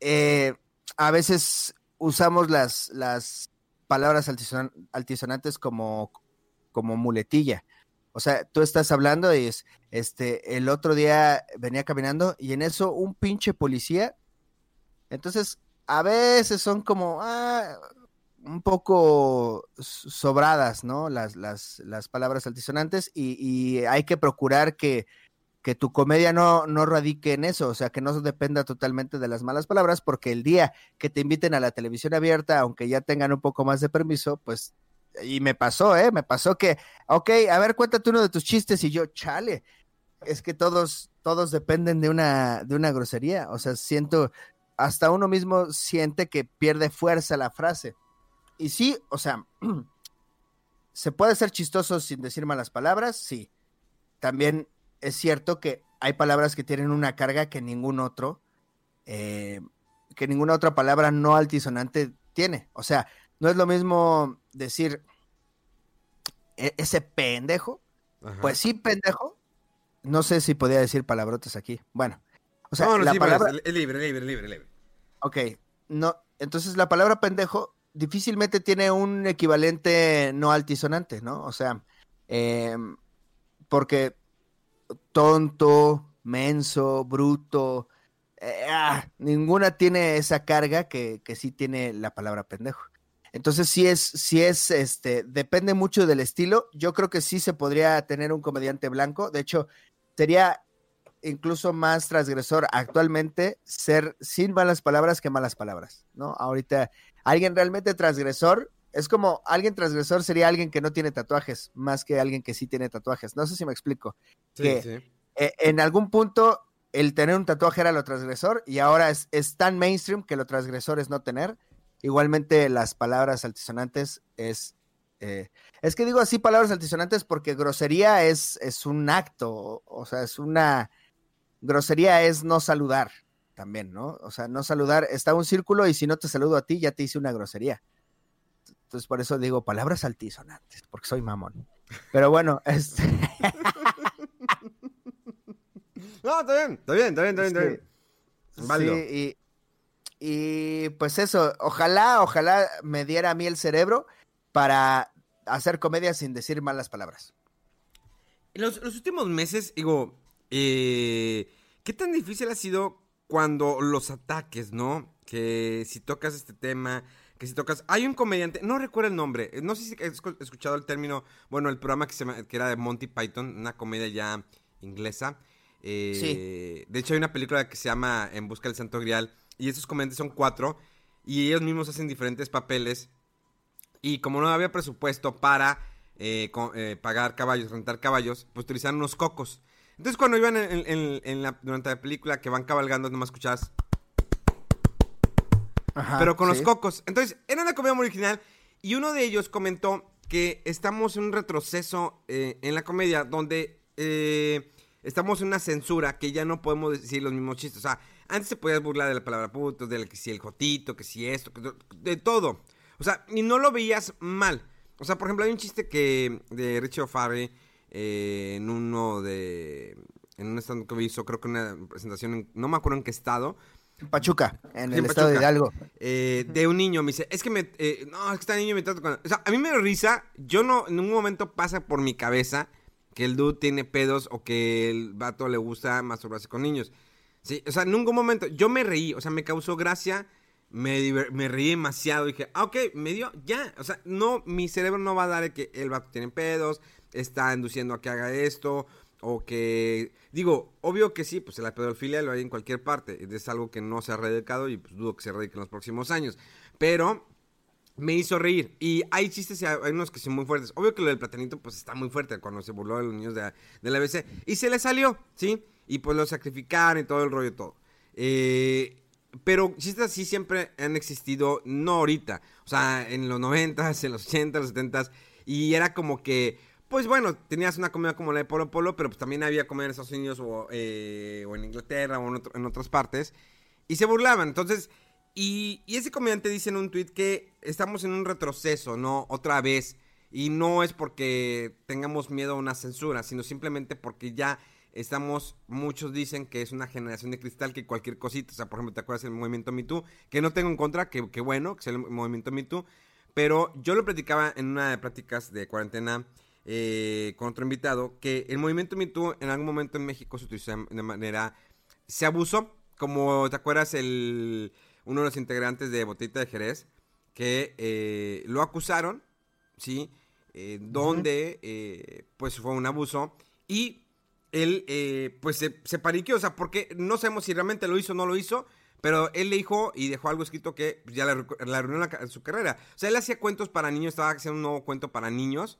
Eh, a veces usamos las, las palabras altison altisonantes como, como muletilla. O sea, tú estás hablando y es, este, el otro día venía caminando y en eso un pinche policía. Entonces, a veces son como, ah, un poco sobradas, ¿no? Las, palabras altisonantes y, hay que procurar que, tu comedia no, radique en eso, o sea, que no dependa totalmente de las malas palabras, porque el día que te inviten a la televisión abierta, aunque ya tengan un poco más de permiso, pues, y me pasó, ¿eh? Me pasó que, ok, a ver, cuéntate uno de tus chistes y yo, chale, es que todos, todos dependen de una, de una grosería, o sea, siento, hasta uno mismo siente que pierde fuerza la frase y sí, o sea, ¿se puede ser chistoso sin decir malas palabras? Sí. También es cierto que hay palabras que tienen una carga que ningún otro, eh, que ninguna otra palabra no altisonante tiene. O sea, no es lo mismo decir e ese pendejo. Ajá. Pues sí, pendejo. No sé si podía decir palabrotas aquí. Bueno, o sea, no, no, la sí, palabra... es libre, libre, libre, libre. Ok, no, entonces la palabra pendejo difícilmente tiene un equivalente no altisonante, ¿no? O sea, eh, porque tonto, menso, bruto, eh, ah, ninguna tiene esa carga que, que, sí tiene la palabra pendejo. Entonces, sí es, sí es, este, depende mucho del estilo. Yo creo que sí se podría tener un comediante blanco. De hecho, sería incluso más transgresor actualmente ser sin malas palabras que malas palabras, ¿no? Ahorita alguien realmente transgresor es como alguien transgresor sería alguien que no tiene tatuajes, más que alguien que sí tiene tatuajes. No sé si me explico. Sí, que sí. eh, en algún punto el tener un tatuaje era lo transgresor y ahora es, es, tan mainstream que lo transgresor es no tener. Igualmente las palabras altisonantes es... Eh, es que digo así palabras altisonantes porque grosería es, es un acto, o, o sea, es una... Grosería es no saludar también, ¿no? O sea, no saludar, está un círculo y si no te saludo a ti, ya te hice una grosería. Entonces, por eso digo palabras altisonantes, porque soy mamón. Pero bueno, este... no, está bien, está bien, está bien, está bien. Está bien. Válido. Sí, y, y pues eso, ojalá, ojalá me diera a mí el cerebro para hacer comedia sin decir malas palabras. En los, los últimos meses, digo, eh, ¿qué tan difícil ha sido cuando los ataques, ¿no? Que si tocas este tema, que si tocas, hay un comediante, no recuerdo el nombre, no sé si has escuchado el término, bueno, el programa que, se, que era de Monty Python, una comedia ya inglesa. Eh, sí. De hecho hay una película que se llama En Busca del Santo Grial y esos comediantes son cuatro y ellos mismos hacen diferentes papeles y como no había presupuesto para eh, eh, pagar caballos, rentar caballos, pues utilizaron unos cocos. Entonces cuando iban en, la, durante la película que van cabalgando, nomás escuchabas pero con los cocos. Entonces, era una comedia muy original y uno de ellos comentó que estamos en un retroceso eh, en la comedia donde eh, estamos en una censura que ya no podemos decir los mismos chistes. O sea, antes se podía burlar de la palabra puto, de que si el jotito, que si esto, de todo. O sea, y no lo veías mal. O sea, por ejemplo, hay un chiste que de Richie O'Farrell eh, en uno de... En un stand que hizo, creo que una presentación, no me acuerdo en qué estado, Pachuca, en el estado de Hidalgo. Eh, de un niño, me dice, es que me, eh, no, es que está niño me trata con... O sea, a mí me risa, yo no, en un momento pasa por mi cabeza que el dude tiene pedos o que el vato le gusta masturbarse con niños. Sí, o sea, en ningún momento, yo me reí, o sea, me causó gracia, me, me reí demasiado, dije, ah, ok, me dio, ya, o sea, no, mi cerebro no va a dar que el vato tiene pedos, está induciendo a que haga esto, o que, digo, obvio que sí, pues la pedofilia lo hay en cualquier parte. Es algo que no se ha erradicado y pues dudo que se erradique en los próximos años. Pero me hizo reír. Y hay chistes, hay unos que son muy fuertes. Obvio que lo del platanito pues está muy fuerte cuando se burló de los niños de, la ABC. Y se le salió, ¿sí? Y pues lo sacrificaron y todo el rollo, todo. Eh, pero chistes así siempre han existido, no ahorita. O sea, en los 90 en los 80 los 70 Y era como que pues bueno, tenías una comida como la de Polo Polo, pero pues también había comida en Estados Unidos o, eh, en Inglaterra o en, otras partes. Y se burlaban. Entonces, y, ese comediante dice en un tweet que estamos en un retroceso, ¿no? Otra vez. Y no es porque tengamos miedo a una censura, sino simplemente porque ya estamos, muchos dicen que es una generación de cristal que cualquier cosita, o sea, por ejemplo, ¿te acuerdas del movimiento Me Too? Que no tengo en contra, que, que bueno, que sea el movimiento Me Too, pero yo lo platicaba en una de prácticas de cuarentena eh, con otro invitado, que el movimiento Me en algún momento en México se utilizó de manera... Se abusó, como te acuerdas, el, uno de los integrantes de Botita de Jerez, que eh, lo acusaron, ¿sí? Eh, donde pues fue un abuso y él pues se, se pariqueó, o sea, porque no sabemos si realmente lo hizo o no lo hizo, pero él le dijo y dejó algo escrito que ya le, arruinó su carrera. O sea, él hacía cuentos para niños, estaba haciendo un nuevo cuento para niños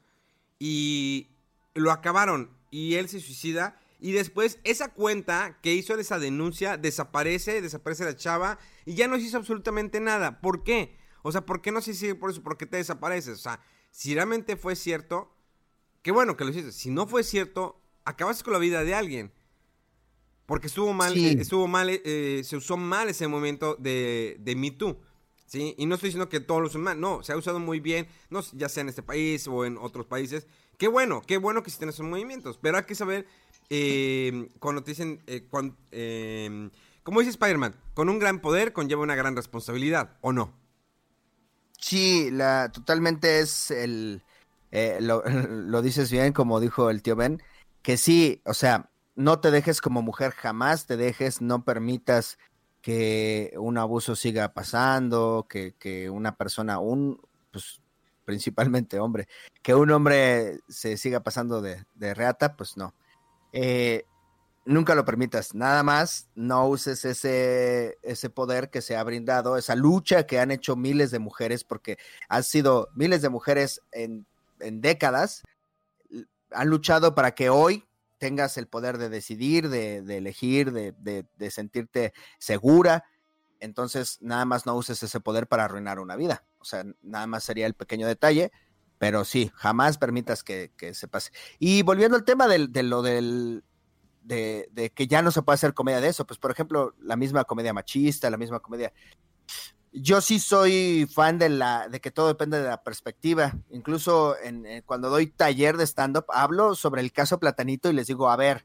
y lo acabaron y él se suicida y después esa cuenta que hizo esa denuncia desaparece, desaparece la chava y ya no se hizo absolutamente nada. ¿Por qué? O sea, ¿por qué no se sigue por eso? ¿Por qué te desapareces? O sea, si realmente fue cierto, qué bueno que lo hiciste. Si no fue cierto, acabaste con la vida de alguien. Porque estuvo mal, eh, estuvo mal, eh, se usó mal ese momento de, de Me Too. ¿Sí? Y no estoy diciendo que todos lo usen mal, no, se ha usado muy bien, no, ya sea en este país o en otros países. Qué bueno, qué bueno que existen esos movimientos, pero hay que saber eh, cuando te dicen, eh, em, como dice Spider-Man, con un gran poder conlleva una gran responsabilidad, ¿o no? Sí, la, totalmente es el, eh, lo, lo dices bien, como dijo el tío Ben, que sí, o sea, no te dejes como mujer, jamás te dejes, no permitas que un abuso siga pasando, que, que una persona, un, pues principalmente hombre, que un hombre se siga pasando de, de reata, pues no. Eh, nunca lo permitas, nada más no uses ese, ese poder que se ha brindado, esa lucha que han hecho miles de mujeres, porque han sido miles de mujeres en, en décadas, han luchado para que hoy tengas el poder de decidir, de, elegir, de, sentirte segura. Entonces, nada más no uses ese poder para arruinar una vida. O sea, nada más sería el pequeño detalle, pero sí, jamás permitas que, se pase. Y volviendo al tema de lo del, de, de, que ya no se puede hacer comedia de eso, pues por ejemplo, la misma comedia machista, la misma comedia yo sí soy fan de la de que todo depende de la perspectiva. Incluso en, eh, cuando doy taller de stand up hablo sobre el caso Platanito y les digo, a ver,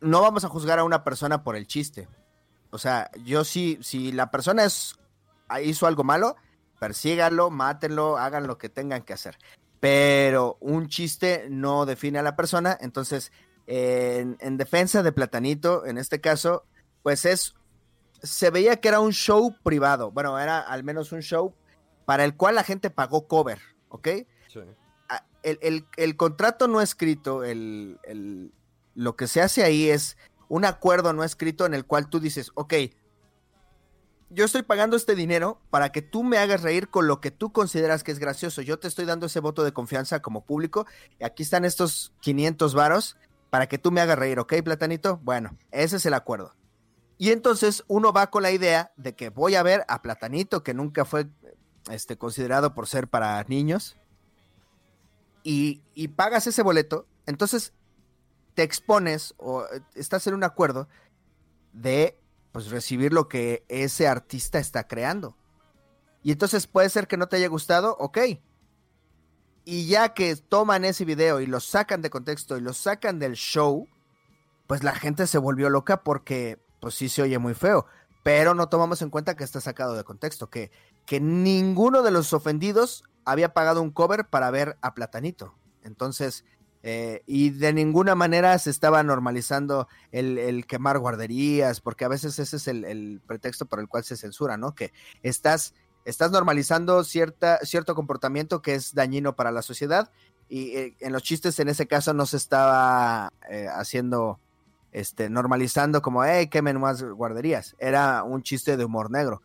No vamos a juzgar a una persona por el chiste. O sea, yo sí, si la persona es, hizo algo malo, persíganlo, mátenlo, hagan lo que tengan que hacer. Pero un chiste no define a la persona, entonces en, en defensa de Platanito, en este caso, pues es se veía que era un show privado. Bueno, era al menos un show para el cual la gente pagó cover, ¿ok? Sí. Ah, El, el- el contrato no escrito, el, el- lo que se hace ahí es un acuerdo no escrito en el cual tú dices, ok, yo estoy pagando este dinero para que tú me hagas reír con lo que tú consideras que es gracioso. Yo te estoy dando ese voto de confianza como público. Y aquí están estos 500 varos para que tú me hagas reír, ¿ok, Platanito? Bueno, ese es el acuerdo. Y entonces uno va con la idea de que voy a ver a Platanito, que nunca fue este, considerado por ser para niños, y, y pagas ese boleto, entonces te expones o eh, estás en un acuerdo de pues recibir lo que ese artista está creando. Y entonces puede ser que no te haya gustado, ok. Y ya que toman ese video y lo sacan de contexto y lo sacan del show, pues la gente se volvió loca porque pues sí se oye muy feo. Pero no tomamos en cuenta que está sacado de contexto, que, que ninguno de los ofendidos había pagado un cover para ver a Platanito. Entonces, eh, y de ninguna manera se estaba normalizando el, quemar guarderías, porque a veces ese es el, el pretexto por el cual se censura, ¿no? Que estás, estás normalizando cierta, cierto comportamiento que es dañino para la sociedad y eh, en los chistes en ese caso no se estaba eh, haciendo, este, normalizando como, hey, quemen más guarderías. Era un chiste de humor negro.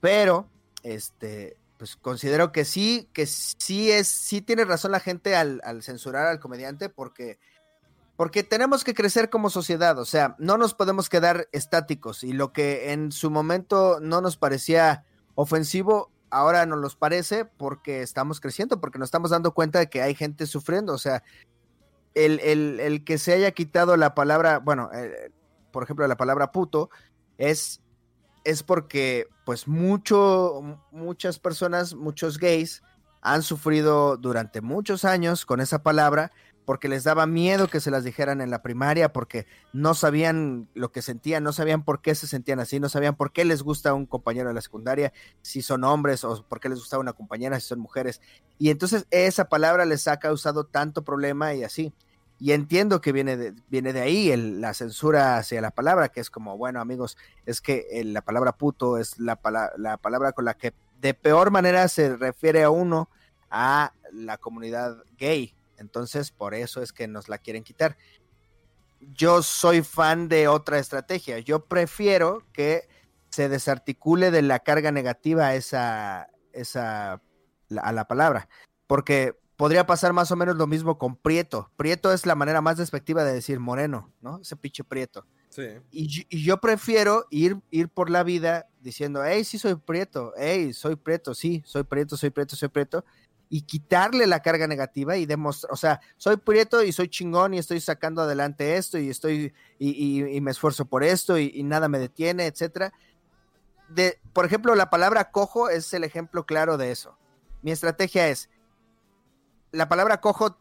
Pero, este, pues considero que sí, que sí es, sí tiene razón la gente al, censurar al comediante porque, porque tenemos que crecer como sociedad, o sea, no nos podemos quedar estáticos y lo que en su momento no nos parecía ofensivo, ahora nos los parece porque estamos creciendo, porque nos estamos dando cuenta de que hay gente sufriendo, o sea, el, el, el que se haya quitado la palabra, bueno, eh, por ejemplo, la palabra puto, es es porque pues mucho, muchas personas, muchos gays han sufrido durante muchos años con esa palabra porque les daba miedo que se las dijeran en la primaria, porque no sabían lo que sentían, no sabían por qué se sentían así, no sabían por qué les gusta un compañero de la secundaria, si son hombres o por qué les gusta una compañera si son mujeres. Y entonces esa palabra les ha causado tanto problema y así. Y entiendo que viene de, viene de ahí el- la censura hacia la palabra, que es como, bueno, amigos, es que eh, la palabra puto es la, pala- la palabra con la que de peor manera se refiere a uno a la comunidad gay. Entonces, por eso es que nos la quieren quitar. Yo soy fan de otra estrategia. Yo prefiero que se desarticule de la carga negativa a esa, esa, a la palabra. Porque podría pasar más o menos lo mismo con Prieto. Prieto es la manera más despectiva de decir moreno, ¿no? Ese pinche Prieto. Sí. Y, yo- y yo prefiero ir, ir por la vida diciendo, hey, sí soy prieto, hey, soy prieto, sí, soy prieto, soy prieto, soy prieto, y quitarle la carga negativa y demostrar, o sea, soy prieto y soy chingón y estoy sacando adelante esto y estoy, y, y- y me esfuerzo por esto y, y nada me detiene, etcétera. De, por ejemplo, la palabra cojo es el ejemplo claro de eso. Mi estrategia es, la palabra cojo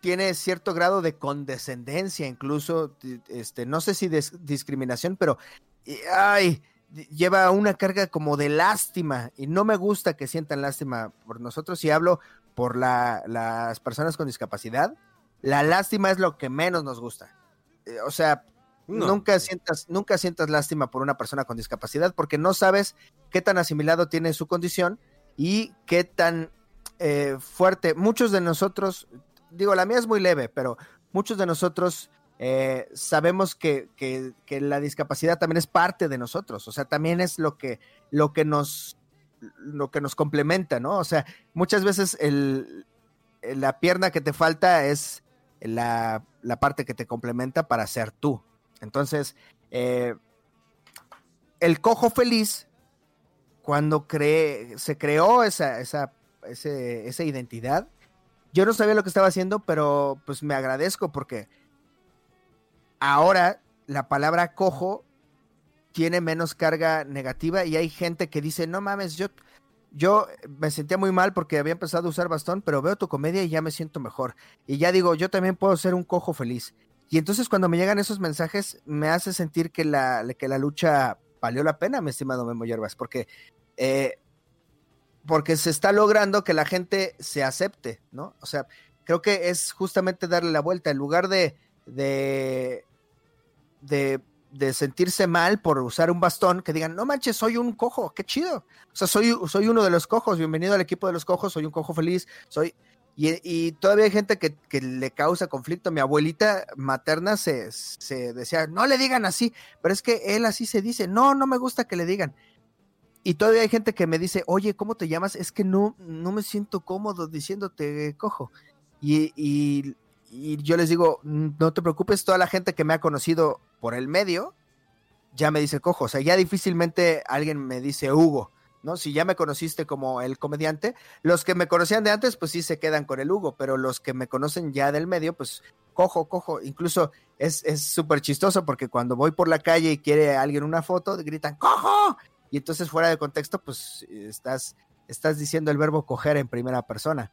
tiene cierto grado de condescendencia, incluso, este, no sé si discriminación, pero ay, lleva una carga como de lástima y no me gusta que sientan lástima por nosotros y hablo por la- las personas con discapacidad. La lástima es lo que menos nos gusta. Eh, o sea, No. nunca sientas, nunca sientas lástima por una persona con discapacidad porque no sabes qué tan asimilado tiene su condición y qué tan eh, fuerte. Muchos de nosotros, digo, la mía es muy leve, pero muchos de nosotros eh, sabemos que, que- la discapacidad también es parte de nosotros. O sea, también es lo que, lo que nos lo que nos complementa, ¿no? O sea, muchas veces el, la pierna que te falta es la, la parte que te complementa para ser tú. Entonces, eh, el cojo feliz, cuando cree, se creó esa, esa, ese- esa identidad, yo no sabía lo que estaba haciendo, pero pues me agradezco porque ahora la palabra cojo tiene menos carga negativa y hay gente que dice, no mames, yo, yo me sentía muy mal porque había empezado a usar bastón, pero veo tu comedia y ya me siento mejor. Y ya digo, yo también puedo ser un cojo feliz. Y entonces cuando me llegan esos mensajes, me hace sentir que la, que la lucha valió la pena, mi estimado Memo Yerbas, porque, eh, porque se está logrando que la gente se acepte, ¿no? O sea, creo que es justamente darle la vuelta, en lugar de, de, de, sentirse mal por usar un bastón, que digan, no manches, soy un cojo, qué chido. O sea, soy, soy uno de los cojos, bienvenido al equipo de los cojos, soy un cojo feliz, soy... Y, y todavía hay gente que, que, le causa conflicto. Mi abuelita materna se, se, decía, no le digan así, pero es que él así se dice, no, no me gusta que le digan. Y todavía hay gente que me dice, oye, ¿cómo te llamas? Es que no, no me siento cómodo diciéndote cojo. Y, y, yo les digo, no te preocupes, toda la gente que me ha conocido por el medio ya me dice cojo. O sea, ya difícilmente alguien me dice Hugo. ¿no? Si ya me conociste como el comediante, los que me conocían de antes, pues sí se quedan con el Hugo, pero los que me conocen ya del medio, pues cojo, cojo. Incluso es súper chistoso porque cuando voy por la calle y quiere alguien una foto, gritan ¡cojo! Y entonces fuera de contexto, pues estás, estás diciendo el verbo coger en primera persona.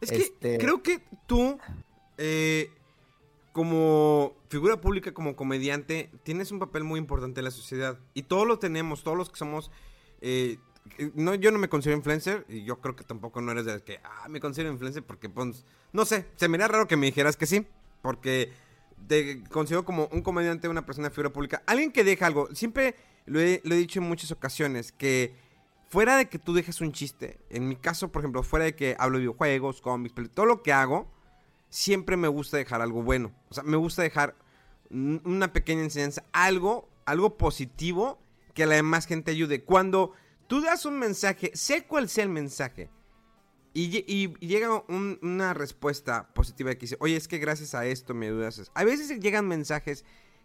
Es que este... creo que tú, eh, como figura pública, como comediante, tienes un papel muy importante en la sociedad. Y todos lo tenemos, todos los que somos... Eh, no, yo no me considero influencer y yo creo que tampoco no eres de que, ah, me considero influencer porque, pues, no sé, se me da raro que me dijeras que sí, porque te considero como un comediante, una persona figura pública, alguien que deja algo. Siempre lo he, dicho en muchas ocasiones, que fuera de que tú dejes un chiste, en mi caso, por ejemplo, fuera de que hablo de videojuegos, cómics, todo lo que hago, siempre me gusta dejar algo bueno. O sea, me gusta dejar una pequeña enseñanza, algo, algo positivo que a la demás gente ayude. Cuando tú das un mensaje, sé cuál sea el mensaje, y, llega un, una respuesta positiva que dice, oye, es que gracias a esto me ayudas. A veces llegan mensajes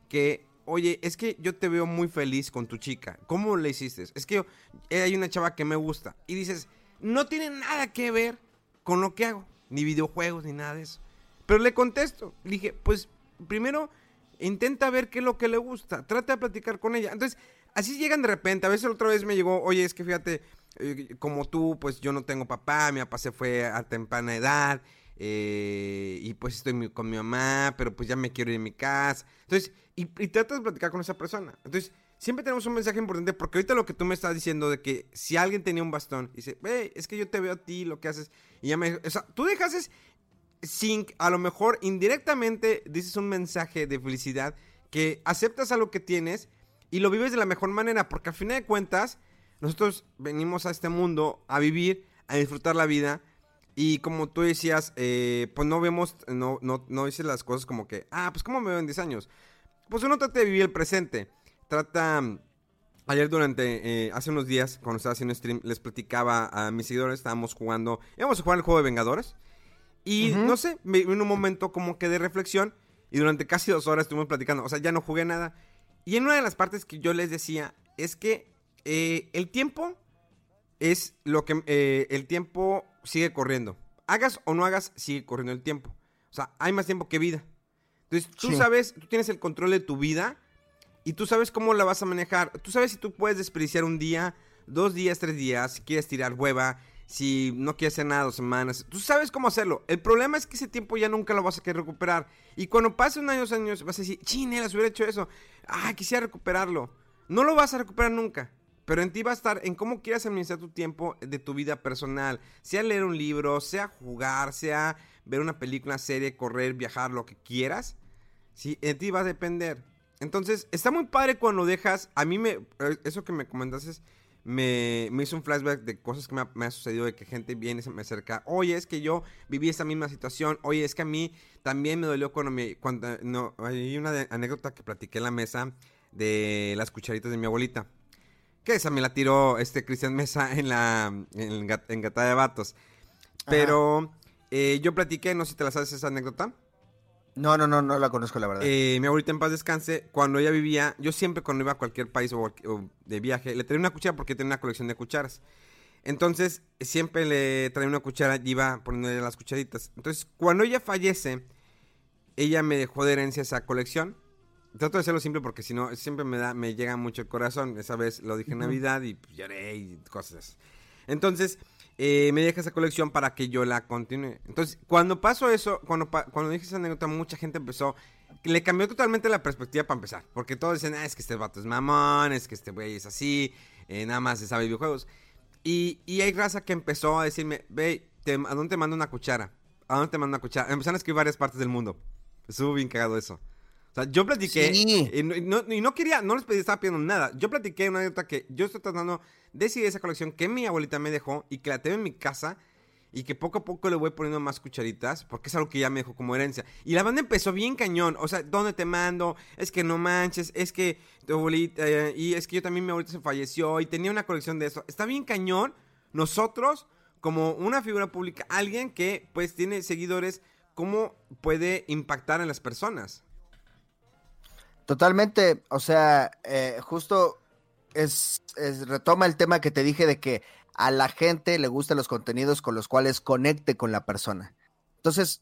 que, oye, es que yo te veo muy feliz con tu chica. ¿Cómo le hiciste? Es que yo, hay una chava que me gusta. Y dices, no tiene nada que ver con lo que hago, ni videojuegos, ni nada de eso. Pero le contesto, le dije, pues primero intenta ver qué es lo que le gusta, trata de platicar con ella. Entonces, así llegan de repente. A veces otra vez me llegó, oye, es que fíjate, eh, como tú, pues yo no tengo papá, mi papá se fue a temprana edad. Eh, y pues estoy con mi mamá, pero pues ya me quiero ir a mi casa. Entonces, y, y tratas de platicar con esa persona. Entonces, siempre tenemos un mensaje importante porque ahorita lo que tú me estás diciendo de que si alguien tenía un bastón, dice, hey, es que yo te veo a ti, lo que haces, y ya me... O sea, tú dejas sin, a lo mejor indirectamente dices un mensaje de felicidad, que aceptas algo que tienes y lo vives de la mejor manera, porque al final de cuentas, nosotros venimos a este mundo a vivir, a disfrutar la vida. Y como tú decías, eh, pues no vemos, no, no, no dices las cosas como que, ah, pues ¿cómo me veo en 10 años? Pues uno trata de vivir el presente. Trata, ayer durante, eh, hace unos días, cuando estaba haciendo stream, les platicaba a mis seguidores, estábamos jugando, íbamos a jugar el juego de Vengadores. Y uh -huh. no sé, me vino un momento como que de reflexión. Y durante casi dos horas estuvimos platicando. O sea, ya no jugué nada. Y en una de las partes que yo les decía es que eh, el tiempo es lo que... Eh, el tiempo sigue corriendo. Hagas o no hagas, sigue corriendo el tiempo. O sea, hay más tiempo que vida. Entonces, tú sí. sabes, tú tienes el control de tu vida y tú sabes cómo la vas a manejar. Tú sabes si tú puedes desperdiciar un día, dos días, tres días, si quieres tirar hueva, si no quieres hacer nada dos semanas. Tú sabes cómo hacerlo. El problema es que ese tiempo ya nunca lo vas a querer recuperar. Y cuando pase un año, dos años, vas a decir, chinelas, hubiera hecho eso. Ah, quisiera recuperarlo. No lo vas a recuperar nunca. Pero en ti va a estar en cómo quieras administrar tu tiempo de tu vida personal. Sea leer un libro, sea jugar, sea ver una película, serie, correr, viajar, lo que quieras. Sí, en ti va a depender. Entonces, está muy padre cuando dejas. A mí me. Eso que me comentaste es me, me, hizo un flashback de cosas que me ha, me ha, sucedido, de que gente viene y se me acerca, oye, es que yo viví esta misma situación, oye, es que a mí también me dolió cuando me, cuando, no, hay una de, anécdota que platiqué en la mesa de las cucharitas de mi abuelita, que esa me la tiró este Cristian Mesa en la, en, en Gata de Vatos, pero eh, yo platiqué, no sé si te la sabes esa anécdota. No, no, no, no la conozco, la verdad. Eh, mi abuelita en paz descanse, cuando ella vivía, yo siempre cuando iba a cualquier país o, o de viaje, le traía una cuchara porque tenía una colección de cucharas. Entonces, siempre le traía una cuchara y iba poniéndole las cucharitas. Entonces, cuando ella fallece, ella me dejó de herencia esa colección. Trato de hacerlo simple porque si no, siempre me da, me llega mucho el corazón. Esa vez lo dije en Navidad y pues, lloré y cosas. Entonces, eh, me deja esa colección para que yo la continúe. Entonces, cuando pasó eso, cuando, cuando dije esa anécdota, mucha gente empezó. Le cambió totalmente la perspectiva para empezar. Porque todos decían, ah, es que este vato es mamón, es que este güey es así, eh, nada más se sabe videojuegos. Y, y hay raza que empezó a decirme, ve, ¿a dónde te mando una cuchara? ¿A dónde te mando una cuchara? Empezaron a escribir varias partes del mundo. Estuvo bien cagado eso. O sea, yo platiqué. Sí. Y no, y no- quería, no les pedí, estaba pidiendo nada. Yo platiqué una anécdota que yo estoy tratando de seguir esa colección que mi abuelita me dejó y que la tengo en mi casa y que poco a poco le voy poniendo más cucharitas porque es algo que ya me dejó como herencia. Y la banda empezó bien cañón. O sea, ¿dónde te mando? Es que no manches, es que tu abuelita, eh, y es que yo también mi abuelita se falleció y tenía una colección de eso. Está bien cañón. Nosotros, como una figura pública, alguien que pues tiene seguidores, ¿cómo puede impactar en las personas? Totalmente, o sea, eh, justo es, retoma el tema que te dije de que a la gente le gustan los contenidos con los cuales conecte con la persona. Entonces,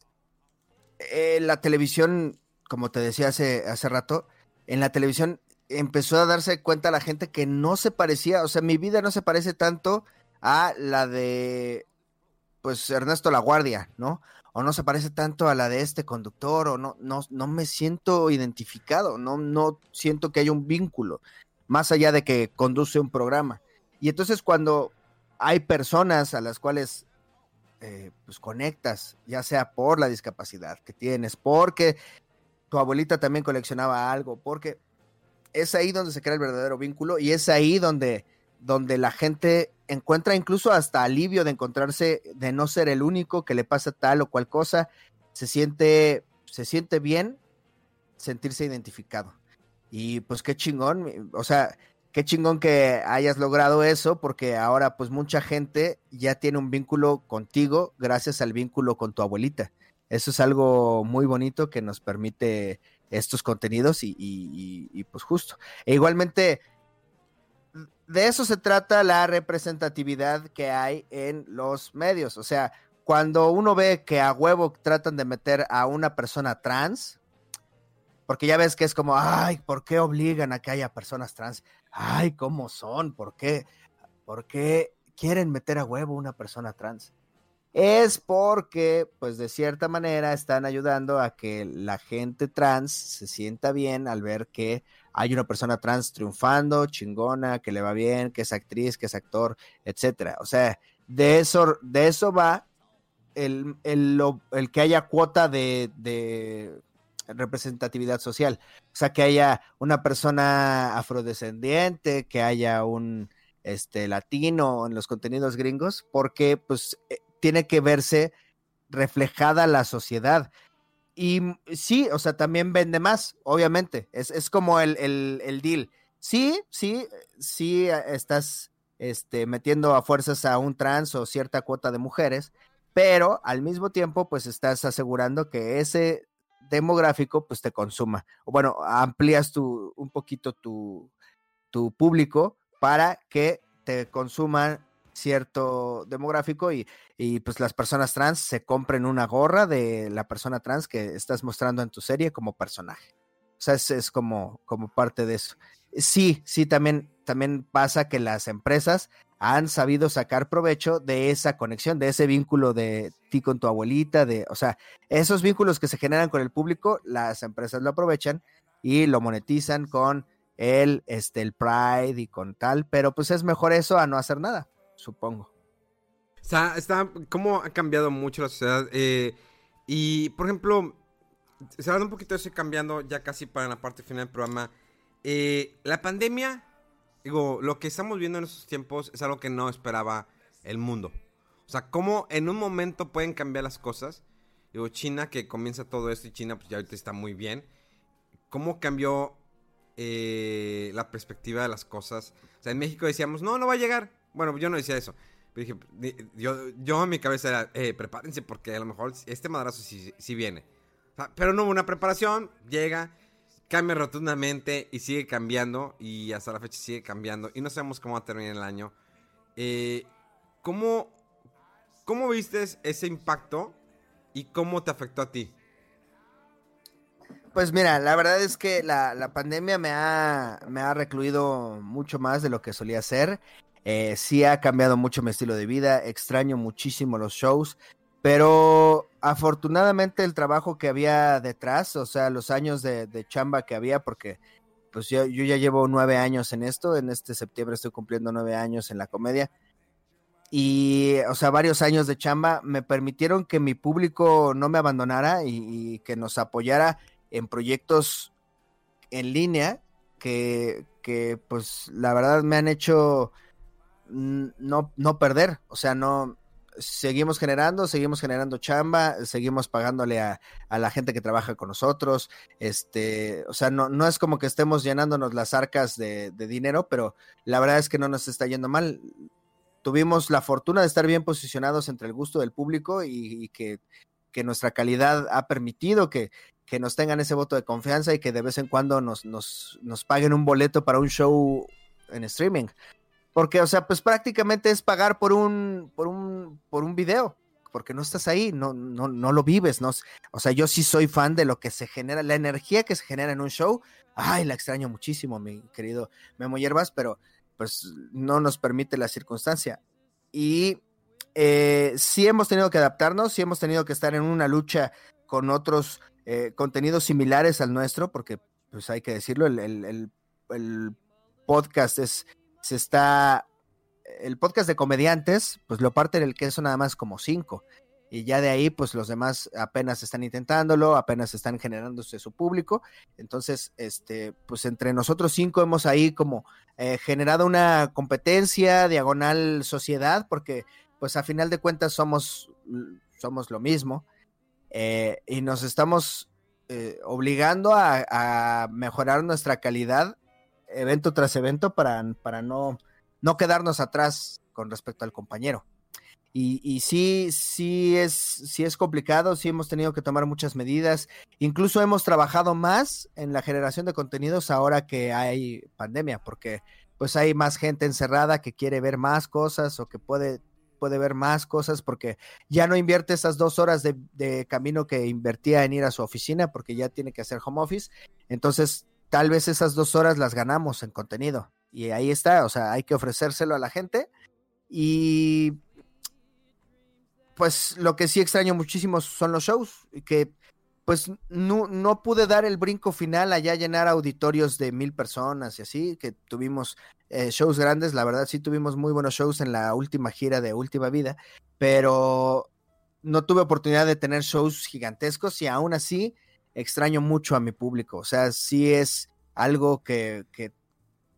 eh, la televisión, como te decía hace, hace rato, en la televisión empezó a darse cuenta la gente que no se parecía, o sea, mi vida no se parece tanto a la de, pues, Ernesto La Guardia, ¿no? O no se parece tanto a la de este conductor, o no, no, no me siento identificado, no, no siento que haya un vínculo, más allá de que conduce un programa. Y entonces cuando hay personas a las cuales eh, pues conectas, ya sea por la discapacidad que tienes, porque tu abuelita también coleccionaba algo, porque es ahí donde se crea el verdadero vínculo y es ahí donde, donde la gente encuentra incluso hasta alivio de encontrarse, de no ser el único que le pasa tal o cual cosa, se siente, se siente bien sentirse identificado. Y pues qué chingón, o sea, qué chingón que hayas logrado eso, porque ahora pues mucha gente ya tiene un vínculo contigo gracias al vínculo con tu abuelita. Eso es algo muy bonito que nos permite estos contenidos y, y- y- y, pues justo. E igualmente, de eso se trata la representatividad que hay en los medios. O sea, cuando uno ve que a huevo tratan de meter a una persona trans, porque ya ves que es como, ay, ¿por qué obligan a que haya personas trans? Ay, ¿cómo son? ¿Por qué? ¿Por qué quieren meter a huevo una persona trans? Es porque, pues de cierta manera, están ayudando a que la gente trans se sienta bien al ver que hay una persona trans triunfando, chingona, que le va bien, que es actriz, que es actor, etcétera. O sea, de eso, de eso va el, el, el que haya cuota de, de representatividad social. O sea, que haya una persona afrodescendiente, que haya un este latino en los contenidos gringos, porque pues eh, tiene que verse reflejada la sociedad. Y sí, o sea, también vende más, obviamente. Es, es como el, el, el deal. Sí, sí, sí estás este, metiendo a fuerzas a un trans o cierta cuota de mujeres, pero al mismo tiempo, pues estás asegurando que ese demográfico, pues te consuma. O bueno, amplías tu, un poquito tu, tu público para que te consuman cierto demográfico y, y, pues las personas trans se compren una gorra de la persona trans que estás mostrando en tu serie como personaje. O sea, es, es como, como parte de eso. Sí, sí, también, también pasa que las empresas han sabido sacar provecho de esa conexión, de ese vínculo de ti con tu abuelita, de, o sea, esos vínculos que se generan con el público, las empresas lo aprovechan y lo monetizan con el, este, el Pride y con tal, pero pues es mejor eso a no hacer nada, supongo. Sea, está, cómo ha cambiado mucho la sociedad. eh, y, por ejemplo, se un poquito de cambiando ya casi para la parte final del programa. eh, la pandemia, digo, lo que estamos viendo en estos tiempos es algo que no esperaba el mundo. O sea, cómo en un momento pueden cambiar las cosas. Digo, China que comienza todo esto y China pues ya ahorita está muy bien. ¿Cómo cambió eh, la perspectiva de las cosas? O sea, en México decíamos, no, no va a llegar. Bueno, yo no decía eso. Pero dije, di- yo, yo en mi cabeza era, eh, prepárense porque a lo mejor este madrazo sí, sí viene. O sea, pero no hubo una preparación, llega, cambia rotundamente y sigue cambiando y hasta la fecha sigue cambiando y no sabemos cómo va a terminar el año. Eh, ¿cómo, ¿Cómo viste ese impacto y cómo te afectó a ti? Pues mira, la verdad es que la, la pandemia me ha, me ha recluido mucho más de lo que solía ser. Eh, sí ha cambiado mucho mi estilo de vida, extraño muchísimo los shows, pero afortunadamente el trabajo que había detrás, o sea, los años de, de chamba que había, porque pues yo, yo, ya llevo nueve años en esto, en este septiembre estoy cumpliendo nueve años en la comedia. Y, o sea, varios años de chamba me permitieron que mi público no me abandonara y, y que nos apoyara en proyectos en línea que, que, pues la verdad me han hecho no, no perder, o sea, no seguimos generando, seguimos generando chamba, seguimos pagándole a, a, la gente que trabaja con nosotros, este, o sea, no, no es como que estemos llenándonos las arcas de, dinero, pero la verdad es que no nos está yendo mal. Tuvimos la fortuna de estar bien posicionados entre el gusto del público y, y que, que, nuestra calidad ha permitido que, que, nos tengan ese voto de confianza y que de vez en cuando nos, nos, nos paguen un boleto para un show en streaming. Porque, o sea, pues prácticamente es pagar por un, por un, por un video, porque no estás ahí, no, no, no lo vives, ¿no? O sea, yo sí soy fan de lo que se genera, la energía que se genera en un show. Ay, la extraño muchísimo, mi querido Memo Hierbas, pero pues no nos permite la circunstancia. Y eh, sí hemos tenido que adaptarnos, sí hemos tenido que estar en una lucha con otros eh, contenidos similares al nuestro, porque pues hay que decirlo, el, el, podcast es se está el podcast de comediantes, pues lo parte del queso nada más como cinco. Y ya de ahí, pues los demás apenas están intentándolo, apenas están generándose su público. Entonces, este, pues entre nosotros cinco hemos ahí como eh, generado una competencia, diagonal sociedad, porque pues a final de cuentas somos, somos lo mismo. Eh, y nos estamos eh, obligando a, a mejorar nuestra calidad evento tras evento para, para no, no quedarnos atrás con respecto al compañero. Y, y, sí, sí es, sí es complicado, sí hemos tenido que tomar muchas medidas. Incluso hemos trabajado más en la generación de contenidos ahora que hay pandemia, porque pues hay más gente encerrada que quiere ver más cosas o que puede, puede ver más cosas porque ya no invierte esas dos horas de, de camino que invertía en ir a su oficina porque ya tiene que hacer home office. Entonces tal vez esas dos horas las ganamos en contenido. Y ahí está, o sea, hay que ofrecérselo a la gente. Y pues lo que sí extraño muchísimo son los shows, que pues no, no pude dar el brinco final allá llenar auditorios de mil personas y así, que tuvimos eh, shows grandes, la verdad sí tuvimos muy buenos shows en la última gira de Última Vida, pero no tuve oportunidad de tener shows gigantescos y aún así extraño mucho a mi público. O sea, sí es algo que,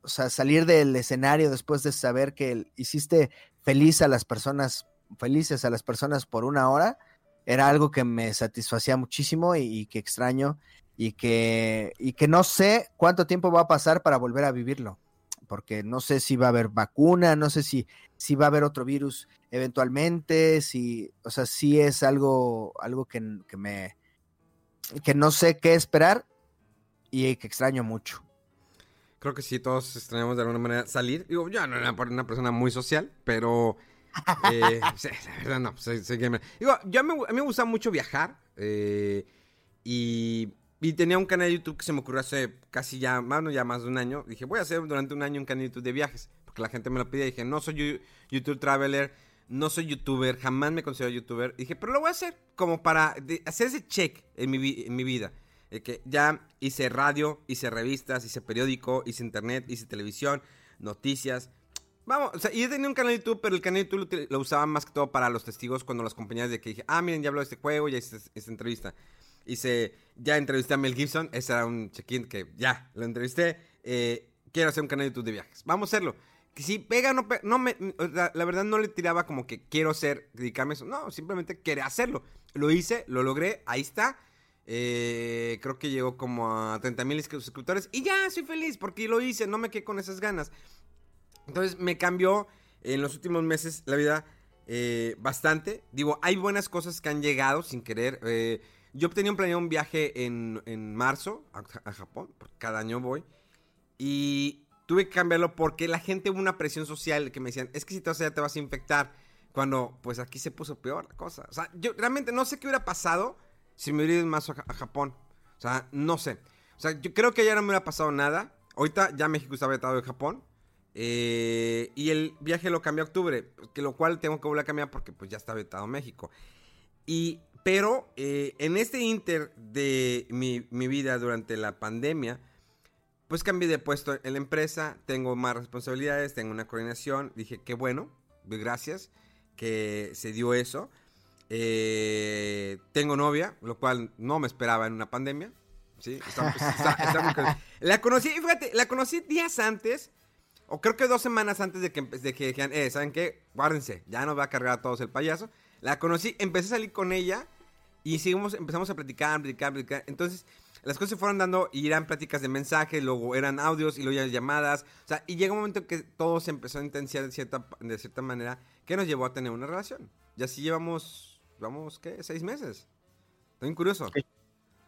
o sea, salir del escenario después de saber que hiciste feliz a las personas, felices a las personas por una hora, era algo que me satisfacía muchísimo y, y que extraño y que, y que no sé cuánto tiempo va a pasar para volver a vivirlo. Porque no sé si va a haber vacuna, no sé si, si va a haber otro virus eventualmente, si, o sea, sí es algo, algo que, que me, que no sé qué esperar y que extraño mucho. Creo que sí, todos extrañamos de alguna manera salir. Digo, yo no era una persona muy social, pero... Eh, la verdad no, soy, soy gamer. Digo, yo me, a mí me gusta mucho viajar eh, y, y, tenía un canal de YouTube que se me ocurrió hace casi ya, bueno, ya más de un año. Dije, voy a hacer durante un año un canal de YouTube de viajes, porque la gente me lo pide. Dije, no soy YouTube Traveler, no soy youtuber, jamás me considero youtuber. Dije, pero lo voy a hacer como para hacer ese check en mi, vida. Que ya hice radio, hice revistas, hice periódico, hice internet, hice televisión, noticias. Vamos, o sea, y he tenido un canal de YouTube, pero el canal de YouTube lo, usaba más que todo para los testigos cuando las compañías de que dije, ah, miren, ya habló de este juego, ya hice esta entrevista. Hice, ya entrevisté a Mel Gibson, ese era un check-in que ya lo entrevisté. Eh, quiero hacer un canal de YouTube de viajes. Vamos a hacerlo si pega no pega, no me, la, verdad no le tiraba como que quiero ser, dedicarme eso, no, simplemente quería hacerlo. Lo hice, lo logré, ahí está. Eh, creo que llegó como a 30 mil suscriptores y ya soy feliz porque lo hice, no me quedé con esas ganas. Entonces me cambió en los últimos meses la vida eh, bastante. Digo, hay buenas cosas que han llegado sin querer. Eh, Yo tenía un planeado un viaje en, en marzo a, a Japón, porque cada año voy. Y tuve que cambiarlo porque la gente hubo una presión social que me decían, es que si te vas allá te vas a infectar. Cuando, pues aquí se puso peor la cosa. O sea, yo realmente no sé qué hubiera pasado si me hubiera ido a, a Japón. O sea, no sé. O sea, yo creo que ya no me hubiera pasado nada. Ahorita ya México está vetado de Japón. Eh, y el viaje lo cambié a octubre, que lo cual tengo que volver a cambiar porque pues ya está vetado México. Y, pero eh, en este inter de mi, mi vida durante la pandemia, pues cambié de puesto en la empresa, tengo más responsabilidades, tengo una coordinación. Dije, qué bueno, gracias que se dio eso. Eh, tengo novia, lo cual no me esperaba en una pandemia. Sí, está- está muy cañón. La conocí, fíjate, la conocí días antes, o creo que dos semanas antes de que, de que dijeran, eh, ¿saben qué? Guárdense, ya nos va a cargar a todos el payaso. La conocí, empecé a salir con ella y seguimos, empezamos a platicar, platicar, platicar. Entonces, las cosas se fueron dando y eran pláticas de mensajes, luego eran audios y luego ya llamadas. O sea, y llega un momento que todo se empezó a intensiar de cierta, de cierta manera que nos llevó a tener una relación. Y así llevamos, vamos, ¿qué? Seis meses. Estoy curioso.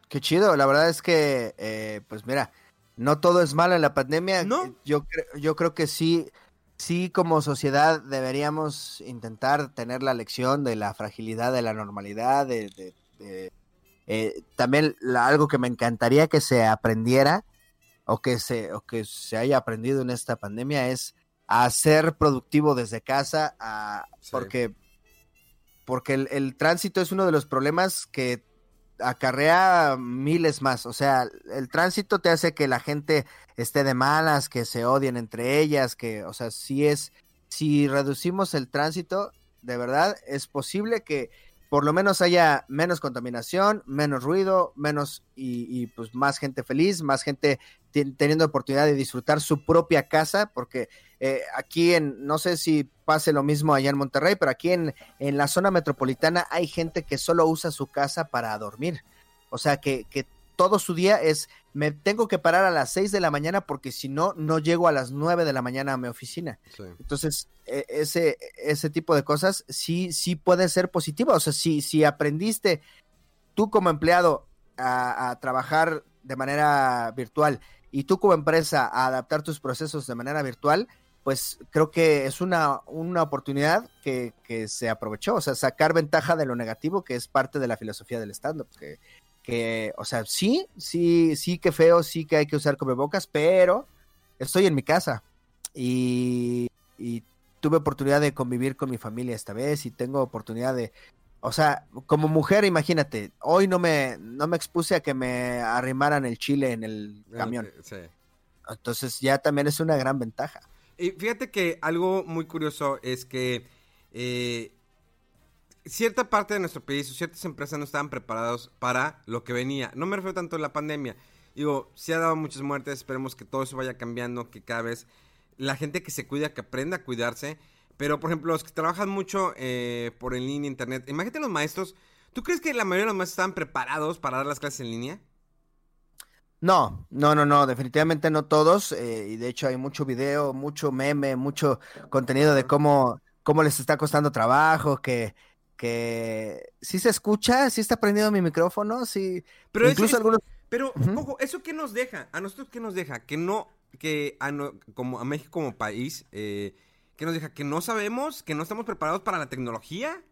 Qué chido, la verdad es que, eh, pues mira, no todo es malo en la pandemia. No. Yo, yo creo que sí, sí como sociedad deberíamos intentar tener la lección de la fragilidad de la normalidad, de, de- de- eh, también la- algo que me encantaría que se aprendiera o que se, o que se haya aprendido en esta pandemia es a ser productivo desde casa, a- Sí. porque, porque el, el tránsito es uno de los problemas que acarrea miles más. O sea, el tránsito te hace que la gente esté de malas, que se odien entre ellas, que, o sea, si es, si reducimos el tránsito, de verdad, es posible que por lo menos haya menos contaminación, menos ruido, menos y, y, pues más gente feliz, más gente ten- teniendo oportunidad de disfrutar su propia casa, porque eh, aquí en, no sé si pase lo mismo allá en Monterrey, pero aquí en, en la zona metropolitana hay gente que solo usa su casa para dormir. O sea, que todo su día es, me tengo que parar a las 6 de la mañana porque si no, no llego a las 9 de la mañana a mi oficina. Sí. Entonces, e- ese, ese tipo de cosas sí, sí puede ser positiva. O sea, si, si aprendiste tú como empleado a, a trabajar de manera virtual y tú como empresa a adaptar tus procesos de manera virtual, pues creo que es una, una oportunidad que, que se aprovechó. O sea, sacar ventaja de lo negativo, que es parte de la filosofía del stand-up. Que, que, o sea, sí, sí, sí que feo, sí que hay que usar cubrebocas, pero estoy en mi casa y, y tuve oportunidad de convivir con mi familia esta vez y tengo oportunidad de, o sea, como mujer, imagínate, hoy no me, no me expuse a que me arrimaran el chile en el camión. Sí. Entonces ya también es una gran ventaja. Y fíjate que algo muy curioso es que eh, cierta parte de nuestro país o ciertas empresas no estaban preparados para lo que venía. No me refiero tanto a la pandemia. Digo, sí ha dado muchas muertes, esperemos que todo eso vaya cambiando, que cada vez la gente que se cuida, que aprenda a cuidarse. Pero, por ejemplo, los que trabajan mucho eh, por en línea, internet, imagínate los maestros. ¿Tú crees que la mayoría de los maestros estaban preparados para dar las clases en línea? No, no, no, no, definitivamente no todos. eh, y de hecho hay mucho video, mucho meme, mucho contenido de cómo, cómo les está costando trabajo, que, que sí se escucha, sí está prendido mi micrófono, sí. Pero incluso es- algunos. Pero, Ujú. ojo, ¿eso qué nos deja? ¿A nosotros qué nos deja? Que no, que a, no- como a México como país, eh, ¿qué nos deja? Que no sabemos, que no estamos preparados para la tecnología.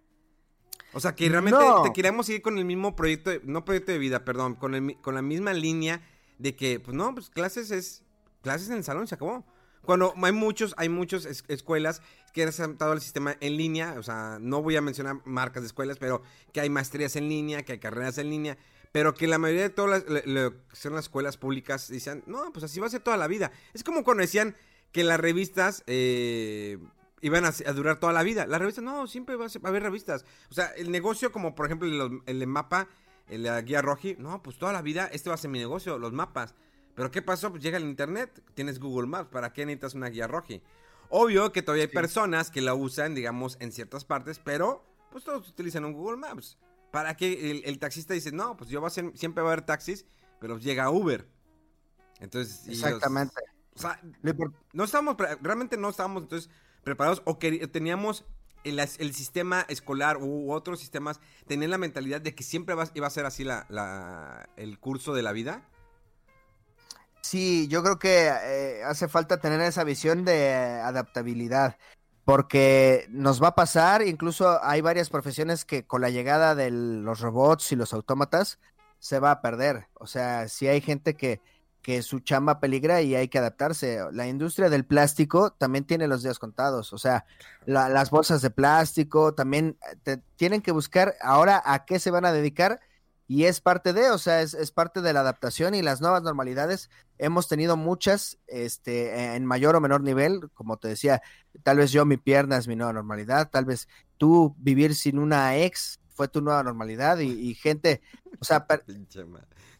O sea, que realmente No. te queremos seguir con el mismo proyecto, de- no proyecto de vida, perdón, con, el con la misma línea de que, pues no, pues clases es, clases en el salón, se acabó. Cuando hay muchos, hay muchas es- escuelas que han adaptado el sistema en línea, o sea, no voy a mencionar marcas de escuelas, pero que hay maestrías en línea, que hay carreras en línea, pero que la mayoría de todas las, lo son las escuelas públicas dicen, no, pues así va a ser toda la vida. Es como cuando decían que las revistas eh, iban a, durar toda la vida. Las revistas, no, siempre va a, ser- a haber revistas. O sea, el negocio como por ejemplo el, el mapa, el la guía roji, no, pues toda la vida este va a ser mi negocio, los mapas. Pero ¿qué pasó? Pues llega el internet, tienes Google Maps, ¿para qué necesitas una guía roji? Obvio que todavía hay personas que la usan, digamos, en ciertas partes, pero pues todos utilizan un Google Maps. ¿Para qué el, el taxista dice, no, pues yo va a ser, siempre va a haber taxis, pero llega Uber? Entonces, los- Exactamente. o sea, no estábamos, realmente no estábamos entonces preparados o que teníamos el, el sistema escolar u otros sistemas tenían la mentalidad de que siempre va, iba a ser así la, la- el curso de la vida? Sí, yo creo que eh, hace falta tener esa visión de adaptabilidad, porque nos va a pasar, incluso hay varias profesiones que con la llegada de los robots y los autómatas se va a perder. O sea, si hay gente que, que su chamba peligra y hay que adaptarse. La industria del plástico también tiene los días contados, o sea, la- las bolsas de plástico también eh, te- tienen que buscar ahora a qué se van a dedicar. Y es parte de, o sea, es, es parte de la adaptación y las nuevas normalidades hemos tenido muchas, este, en mayor o menor nivel, como te decía, tal vez yo mi pierna es mi nueva normalidad, tal vez tú vivir sin una ex fue tu nueva normalidad y, y gente, o sea,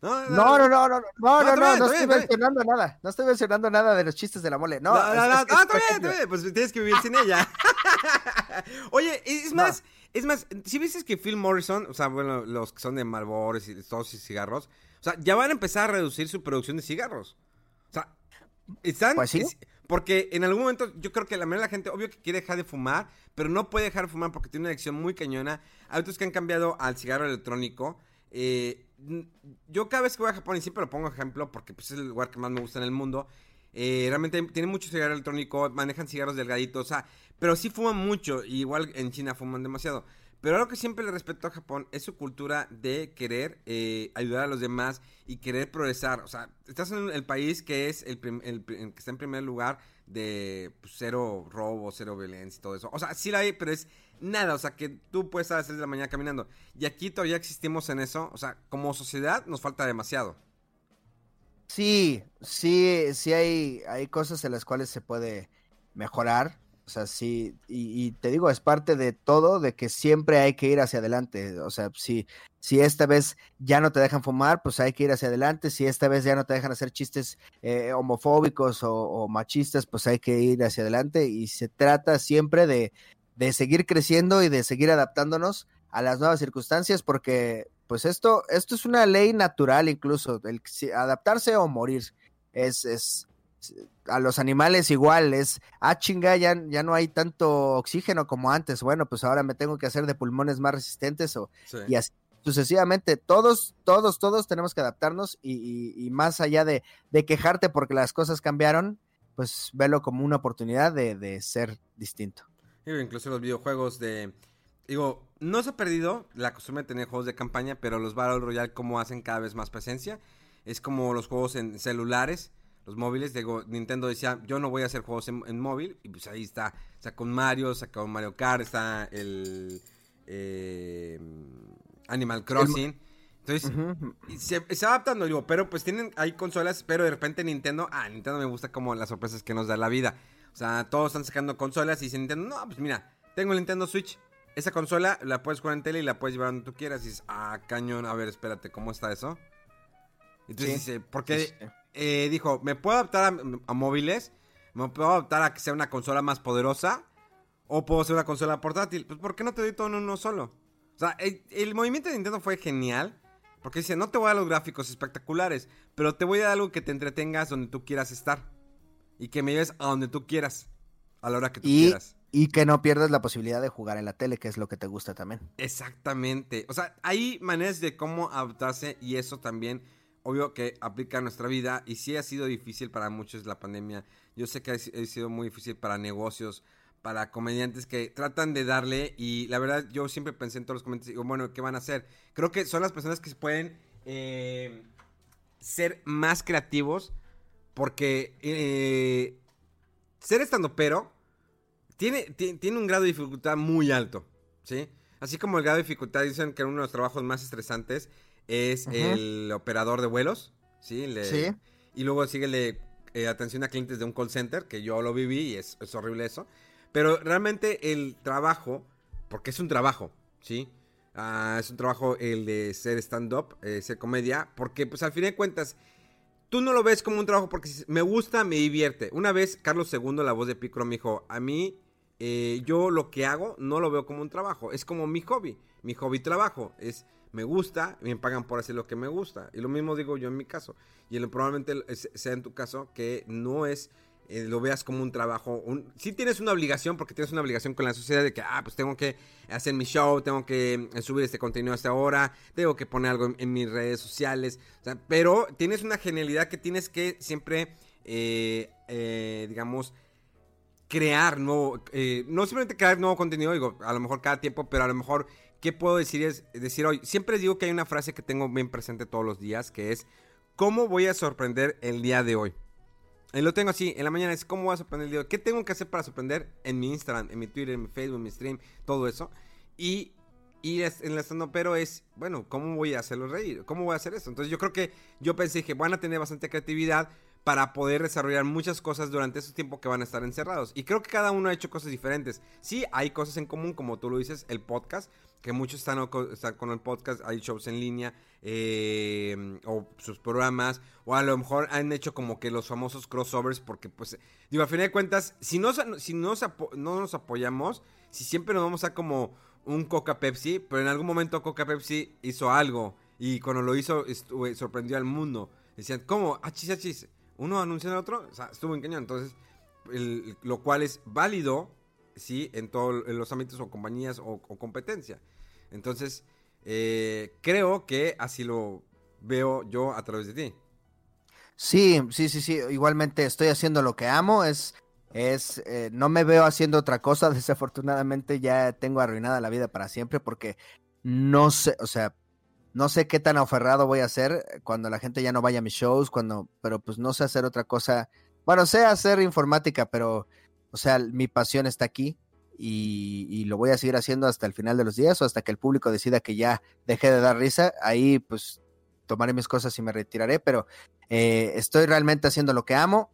No, no, no, no, no, no, no, no, no, está estoy mencionando nada, no estoy mencionando nada de los chistes de la mole, no, No, no, no, es no, que es está bien, ejemplo. está bien, pues tienes que vivir sin ella. Oye, es No. Es más, si viste que Phil Morrison, o sea, bueno, los que son de Marlboro y todos y cigarros, o sea, ya van a empezar a reducir su producción de cigarros. O sea, están... Pues sí. es- porque en algún momento yo creo que la mayoría de la gente, obvio que quiere dejar de fumar, pero no puede dejar de fumar porque tiene una adicción muy cañona. Hay otros que han cambiado al cigarro electrónico. Eh, yo cada vez que voy a Japón, y siempre lo pongo ejemplo porque pues, es el lugar que más me gusta en el mundo, eh, realmente tienen mucho cigarro electrónico, manejan cigarros delgaditos, o sea, pero sí fuman mucho, y igual en China fuman demasiado. Pero algo que siempre le respeto a Japón es su cultura de querer eh, ayudar a los demás y querer progresar. O sea, estás en el país que es el, el pri- que está en primer lugar de pues, cero robo, cero violencia y todo eso. O sea, sí la hay, pero es nada. O sea, que tú puedes a las 6 de la mañana caminando. Y aquí todavía existimos en eso. O sea, como sociedad nos falta demasiado. Sí, sí, sí hay, hay cosas en las cuales se puede mejorar. O sea, sí, y, y te digo, es parte de todo, de que siempre hay que ir hacia adelante. O sea, si, si esta vez ya no te dejan fumar, pues hay que ir hacia adelante. Si esta vez ya no te dejan hacer chistes eh, homofóbicos o, o machistas, pues hay que ir hacia adelante. Y se trata siempre de, de seguir creciendo y de seguir adaptándonos a las nuevas circunstancias, porque pues esto, esto es una ley natural incluso, el si- adaptarse o morir. Es, es a los animales igual, es ah chinga, ya, ya no hay tanto oxígeno como antes. Bueno, pues ahora me tengo que hacer de pulmones más resistentes o Sí. y así sucesivamente. Todos, todos, todos tenemos que adaptarnos y, y- y más allá de, de quejarte porque las cosas cambiaron, pues velo como una oportunidad de, de ser distinto. Incluso los videojuegos de... Digo, no se ha perdido la costumbre de tener juegos de campaña, pero los Battle Royale como hacen cada vez más presencia. Es como los juegos en celulares, los móviles. Digo, Nintendo decía, yo no voy a hacer juegos en, en móvil. Y pues ahí está. Sacó un Mario, sacó un Mario Kart, está el... eh, Animal Crossing. Entonces, se, adaptando, digo, pero pues tienen, hay consolas, pero de repente Nintendo, ah, Nintendo me gusta como las sorpresas que nos da la vida. O sea, todos están sacando consolas y dice Nintendo, no, pues mira, tengo el Nintendo Switch. Esa consola la puedes jugar en tele y la puedes llevar donde tú quieras. Y dices, ah, cañón, a ver, espérate, ¿cómo está eso? Entonces Sí. dice, porque Sí, sí. eh, dijo, me puedo adaptar a, a móviles, me puedo adaptar a que sea una consola más poderosa, o puedo hacer una consola portátil. Pues, ¿por qué no te doy todo en uno solo? O sea, el, el movimiento de Nintendo fue genial. Porque dice, no te voy a dar los gráficos espectaculares, pero te voy a dar algo que te entretengas donde tú quieras estar. Y que me lleves a donde tú quieras. A la hora que tú Y, quieras. Y que no pierdas la posibilidad de jugar en la tele, que es lo que te gusta también. Exactamente. O sea, hay maneras de cómo adaptarse y eso también, obvio que aplica a nuestra vida y sí ha sido difícil para muchos la pandemia. Yo sé que ha si- ha sido muy difícil para negocios, para comediantes que tratan de darle y la verdad yo siempre pensé en todos los comentarios, digo, bueno, ¿qué van a hacer? Creo que son las personas que pueden eh, ser más creativos porque eh, ser estando pero tiene, ti- tiene un grado de dificultad muy alto, ¿sí? Así como el grado de dificultad, dicen que uno de los trabajos más estresantes es el operador de vuelos, ¿sí? Y luego sigue el de eh, atención a clientes de un call center, que yo lo viví y es, es horrible eso. Pero realmente el trabajo, porque es un trabajo, ¿sí? Ah, es un trabajo el de ser stand-up, eh, ser comedia, porque pues al fin de cuentas tú no lo ves como un trabajo porque me gusta, me divierte. Una vez Carlos II, la voz de Picro, me dijo, a mí eh, yo lo que hago no lo veo como un trabajo, es como mi hobby, mi hobby trabajo, es me gusta, me pagan por hacer lo que me gusta. Y lo mismo digo yo en mi caso. Y probablemente sea en tu caso que no es eh, lo veas como un trabajo. Un, sí tienes una obligación, porque tienes una obligación con la sociedad de que, ah, pues tengo que hacer mi show, tengo que eh, subir este contenido a esta hora, tengo que poner algo en, mis redes sociales. pero tienes una genialidad que tienes que siempre, eh, digamos, crear nuevo, no simplemente crear nuevo contenido, digo, a lo mejor cada tiempo, pero a lo mejor, ¿qué puedo decir? Es decir hoy, siempre digo que hay una frase que tengo bien presente todos los días, que es, ¿cómo voy a sorprender el día de hoy? Y lo tengo así, en la mañana es cómo voy a sorprender el día. ¿Qué tengo que hacer para sorprender en mi Instagram, en mi Twitter, en mi Facebook, en mi stream, todo eso? Y, y en la stand pero es, bueno, ¿cómo voy a hacerlo reír? ¿Cómo voy a hacer esto? Entonces yo creo que yo pensé que van a tener bastante creatividad para poder desarrollar muchas cosas durante esos tiempos que van a estar encerrados. Y creo que cada uno ha hecho cosas diferentes. Sí, hay cosas en común, como tú lo dices, el podcast, que muchos están, con el podcast, hay shows en línea, eh, o sus programas, o a lo mejor han hecho como que los famosos crossovers, porque pues, digo, a fin de cuentas, si, no, si no nos apoyamos, si siempre nos vamos a como un Coca Pepsi, pero en algún momento Coca Pepsi hizo algo, y cuando lo hizo sorprendió al mundo. Decían, ¿cómo? Achis, achis uno anuncia al otro, o sea, estuvo en cañón. Entonces, lo cual es válido, sí, en todos los ámbitos o compañías o, competencia. Entonces, eh, creo que así lo veo yo a través de ti. Sí, sí, sí, sí. Igualmente estoy haciendo lo que amo. Es, es, eh, no me veo haciendo otra cosa. Desafortunadamente ya tengo arruinada la vida para siempre porque no sé, o sea, no sé qué tan aferrado voy a ser cuando la gente ya no vaya a mis shows, cuando, pero pues no sé hacer otra cosa. Bueno, sé hacer informática, pero, o sea, mi pasión está aquí y, lo voy a seguir haciendo hasta el final de los días o hasta que el público decida que ya deje de dar risa. Ahí, pues, tomaré mis cosas y me retiraré, pero eh, estoy realmente haciendo lo que amo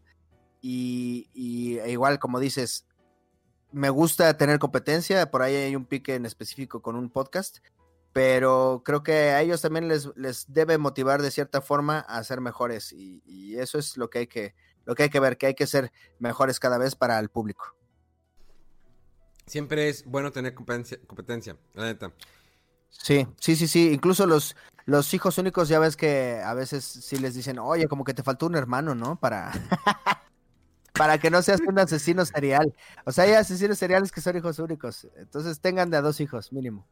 y, y e igual, como dices, me gusta tener competencia, por ahí hay un pique en específico con un podcast pero creo que a ellos también les, les debe motivar de cierta forma a ser mejores y, eso es lo que hay que lo que hay que ver que hay que ser mejores cada vez para el público. Siempre es bueno tener competencia, competencia la neta. Sí sí sí sí incluso los los hijos únicos ya ves que a veces sí les dicen oye como que te faltó un hermano no para para que no seas un asesino serial o sea hay asesinos seriales que son hijos únicos entonces tengan de a dos hijos mínimo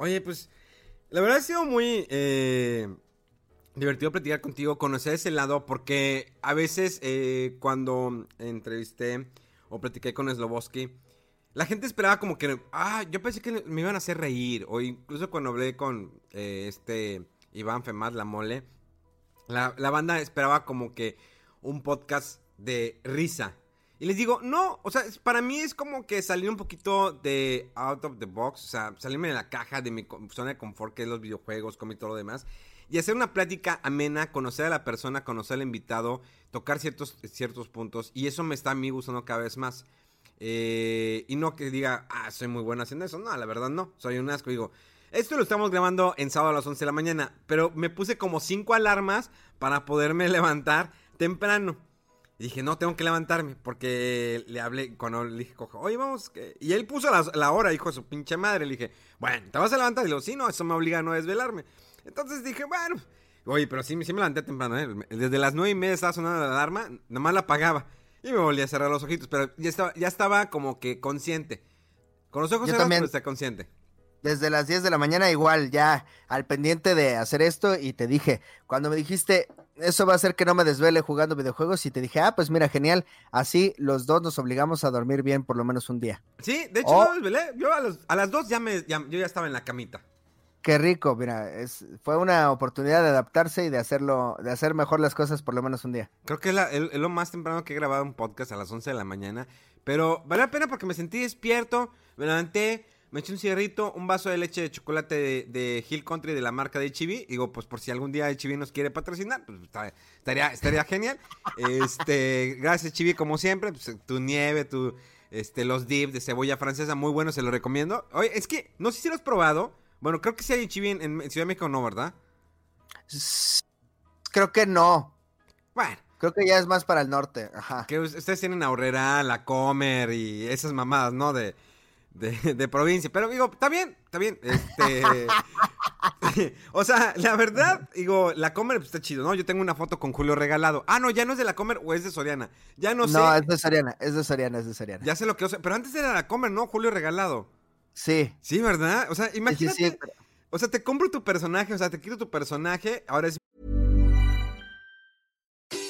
Oye, pues la verdad ha sido muy eh, divertido platicar contigo, conocer ese lado, porque a veces eh, cuando entrevisté o platiqué con Sloboski, la gente esperaba como que, ah, yo pensé que me iban a hacer reír, o incluso cuando hablé con eh, este Iván Femad, la mole, la, la banda esperaba como que un podcast de risa. Y les digo, no, o sea, para mí es como que salir un poquito de out of the box, o sea, salirme de la caja de mi zona de confort, que es los videojuegos, como y todo lo demás, y hacer una plática amena, conocer a la persona, conocer al invitado, tocar ciertos, ciertos puntos, y eso me está a mí gustando cada vez más. Eh, y no que diga, ah, soy muy bueno haciendo eso, no, la verdad no, soy un asco, digo, esto lo estamos grabando en sábado a las 11 de la mañana, pero me puse como cinco alarmas para poderme levantar temprano. Y dije, no, tengo que levantarme. Porque le hablé, cuando le dije, oye, vamos. Y él puso la, hora, hijo de su pinche madre. Le dije, bueno, ¿te vas a levantar? Y le digo, sí, no, eso me obliga a no desvelarme. Entonces dije, bueno. Oye, pero sí, sí me levanté temprano, ¿eh? Desde las nueve y media estaba sonando la alarma, nomás la apagaba. Y me volví a cerrar los ojitos, pero ya estaba, ya estaba como que consciente. Con los ojos cerrados, también. está consciente desde las 10 de la mañana igual ya al pendiente de hacer esto y te dije, cuando me dijiste, eso va a hacer que no me desvele jugando videojuegos y te dije, ah, pues mira, genial, así los dos nos obligamos a dormir bien por lo menos un día. Sí, de hecho no desvelé, yo a, las 2 ya me, yo ya estaba en la camita. Qué rico, mira, es, fue una oportunidad de adaptarse y de hacerlo, de hacer mejor las cosas por lo menos un día. Creo que es, lo más temprano que he grabado un podcast a las 11 de la mañana, pero vale la pena porque me sentí despierto, me levanté, me eché un cigarrito, un vaso de leche de chocolate de, Hill Country de la marca de HB. Digo, pues por si algún día HB nos quiere patrocinar, pues estaría, estaría genial. Este, gracias HB como siempre, pues, tu nieve, tu, este, los dips de cebolla francesa, muy bueno, se lo recomiendo. Oye, es que, no sé si lo has probado. Bueno, creo que sí hay HB en, Ciudad de México, no, ¿verdad? Creo que no. Bueno. Creo que ya es más para el norte, ajá. Que ustedes tienen Aurrera, La Comer y esas mamadas, ¿no? De de, provincia. Pero digo, está bien, está bien. Este. o sea, la verdad, digo, la Comer pues, está chido, ¿no? Yo tengo una foto con Julio regalado. Ah, no, ya no es de la Comer o es de Soriana. Ya no sé. No, es de Soriana, es de Soriana, es de Soriana. Ya sé lo que... Pero antes era la Comer, ¿no? Julio regalado. Sí. Sí, ¿verdad? O sea, imagínate... Sí, sí, sí. O sea, te compro tu personaje, o sea, te quito tu personaje, ahora es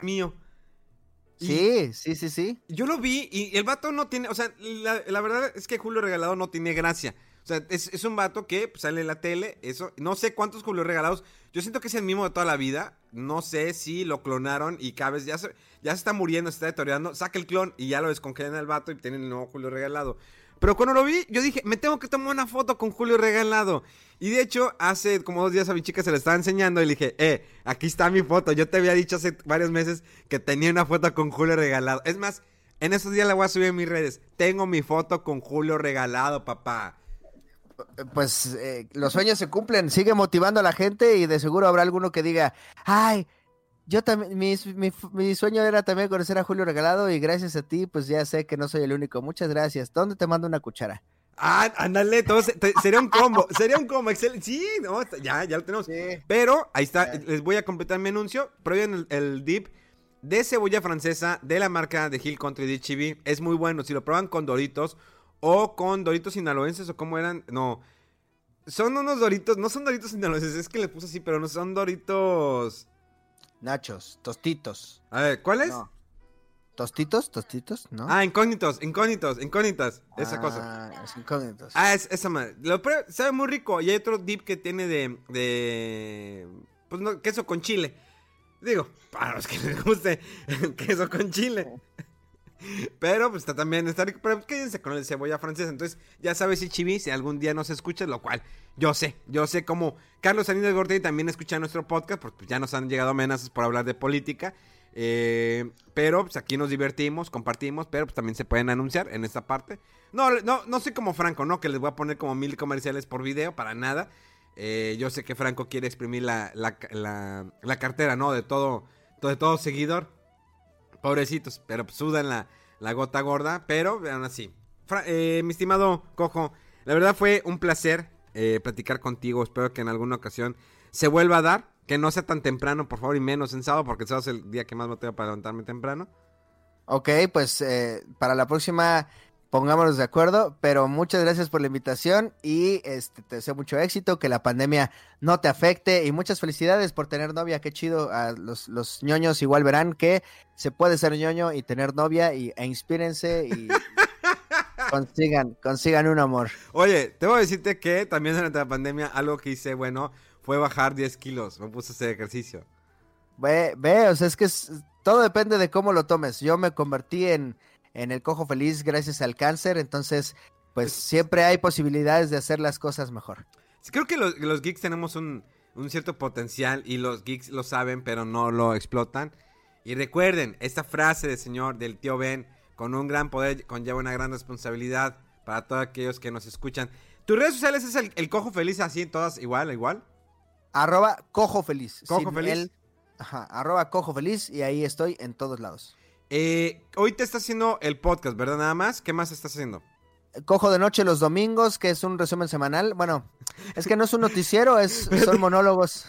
Mío. Y Sí, sí, sí, sí. Yo lo vi y el vato no tiene, o sea, la, la verdad es que Julio Regalado no tiene gracia. O sea, es, es un vato que pues, sale en la tele, eso. No sé cuántos Julio Regalados. Yo siento que es el mismo de toda la vida. No sé si lo clonaron y cada vez ya se, ya se está muriendo, se está deteriorando. Saca el clon y ya lo descongelan al vato y tienen el nuevo Julio Regalado. Pero cuando lo vi, yo dije, me tengo que tomar una foto con Julio Regalado. Y de hecho, hace como dos días a mi chica se la estaba enseñando y le dije, eh, aquí está mi foto. Yo te había dicho hace varios meses que tenía una foto con Julio Regalado. Es más, en esos días la voy a subir en mis redes. Tengo mi foto con Julio Regalado, papá. Pues eh, los sueños se cumplen, sigue motivando a la gente y de seguro habrá alguno que diga, ay, yo también, mi, mi, mi sueño era también conocer a Julio Regalado y gracias a ti, pues ya sé que no soy el único. Muchas gracias. ¿Dónde te mando una cuchara? Ah, ándale, sería un combo, sería un combo, excelente. Sí, no, ya, ya lo tenemos. Sí. Pero ahí está, les voy a completar mi anuncio. Prueben el, el dip de cebolla francesa de la marca de Hill Country Chibi. Es muy bueno. Si lo prueban con Doritos o con Doritos sinaloenses o como eran, no. Son unos Doritos, no son Doritos sinaloenses, es que les puse así, pero no son Doritos. Nachos, tostitos. A ver, ¿cuáles? No. ¿Tostitos? ¿Tostitos? ¿No? Ah, incógnitos, incógnitos, incógnitas. Esa cosa. Ah, es incógnitos. Ah, es, esa madre. Lo prueba- sabe muy rico. Y hay otro dip que tiene de. de pues no, queso con chile. Digo, para los que les guste queso con chile. Pero pues está también, está. Pero quédense con el cebolla francesa. Entonces, ya sabes si Chibi, si algún día nos escuchas, lo cual yo sé. Yo sé como Carlos Salinas Gortari también escucha nuestro podcast, porque pues, ya nos han llegado amenazas por hablar de política. Eh, pero pues aquí nos divertimos, compartimos, pero pues también se pueden anunciar en esta parte. No, no, no soy como Franco, ¿no? Que les voy a poner como mil comerciales por video, para nada. Eh, yo sé que Franco quiere exprimir la, la, la- la cartera, ¿no? De todo, de todo seguidor. Pobrecitos, pero pues, sudan la, la gota gorda, pero aún así. Eh, mi estimado Cojo, la verdad fue un placer eh, platicar contigo. Espero que en alguna ocasión se vuelva a dar. Que no sea tan temprano, por favor, y menos en sábado, porque sábado es el día que más me tengo para levantarme temprano. Ok, pues eh, para la próxima pongámonos de acuerdo, pero muchas gracias por la invitación y este, te deseo mucho éxito, que la pandemia no te afecte y muchas felicidades por tener novia, qué chido, a los, los ñoños igual verán que se puede ser ñoño y tener novia y, e inspírense y consigan, consigan un amor. Oye, tengo que decirte que también durante la pandemia algo que hice, bueno, fue bajar 10 kilos. Me puse a hacer ejercicio. Ve, ve, o sea, es que es- todo depende de cómo lo tomes. Yo me convertí en, en el cojo feliz gracias al cáncer, entonces, pues siempre hay posibilidades de hacer las cosas mejor. Creo que los, geeks tenemos un, un cierto potencial y los geeks lo saben, pero no lo explotan. Y recuerden, esta frase del señor, del tío Ben, con un gran poder conlleva una gran responsabilidad para todos aquellos que nos escuchan. ¿Tus redes sociales es el, el cojo feliz así, todas igual, igual? Arroba cojo feliz. Cojo feliz. el- ajá, arroba cojo feliz y ahí estoy en todos lados. Eh, hoy te está haciendo el podcast, ¿verdad? Nada más. ¿Qué más estás haciendo? Cojo de noche los domingos, que es un resumen semanal. Bueno, es que no es un noticiero, es, son monólogos.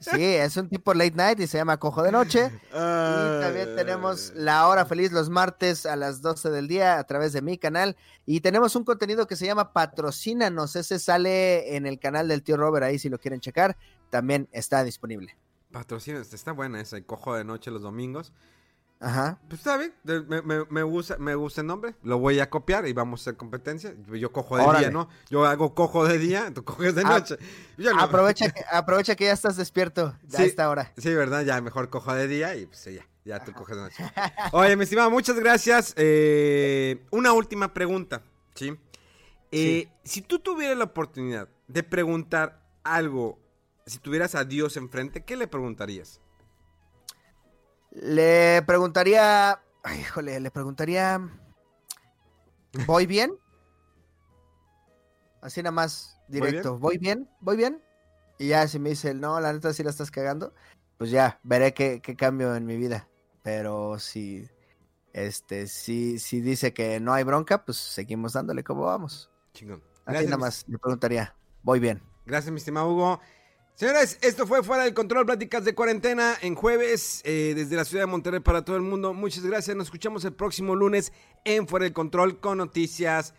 Sí, es un tipo late night y se llama Cojo de Noche. Y también tenemos La Hora Feliz los martes a las 12 del día a través de mi canal. Y tenemos un contenido que se llama Patrocínanos. Ese sale en el canal del tío Robert, ahí si lo quieren checar, también está disponible. Patrocinios, está buena esa, el cojo de noche los domingos. Ajá. Pues está bien, me, me- me gusta, me gusta el nombre, lo voy a copiar y vamos a hacer competencia. Yo, cojo de Órale. día, ¿no? Yo hago cojo de día, tú coges de Ah, noche. Yo no- Aprovecha que, aprovecha que ya estás despierto a Sí. esta hora. Sí, ¿verdad? Ya mejor cojo de día y pues sí, ya, ya tú coges de noche. Oye, mi estimado, muchas gracias. Eh, una última pregunta, ¿sí? Eh, Si tú tuvieras la oportunidad de preguntar algo, si tuvieras a Dios enfrente, ¿qué le preguntarías? Le preguntaría. Ay, híjole, le preguntaría. ¿Voy bien? Así nada más directo. ¿Voy bien? ¿Voy bien? Y ya, si me dice, no, la neta sí la estás cagando, pues ya, veré qué, qué cambio en mi vida. Pero si, este, si, si dice que no hay bronca, pues seguimos dándole como vamos. Chingón. Así nada más le preguntaría, ¿voy bien? Gracias, mi estimado Hugo. Señores, esto fue Fuera del Control, pláticas de cuarentena en jueves eh, desde la ciudad de Monterrey para todo el mundo. Muchas gracias. Nos escuchamos el próximo lunes en Fuera del Control con noticias,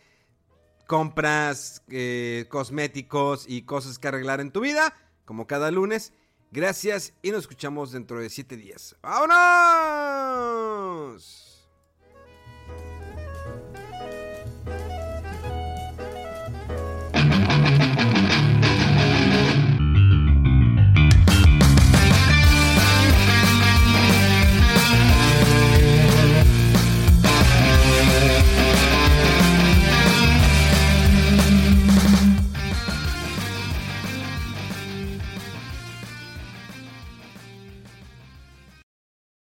compras, eh, cosméticos y cosas que arreglar en tu vida, como cada lunes. Gracias y nos escuchamos dentro de siete días. ¡Vámonos!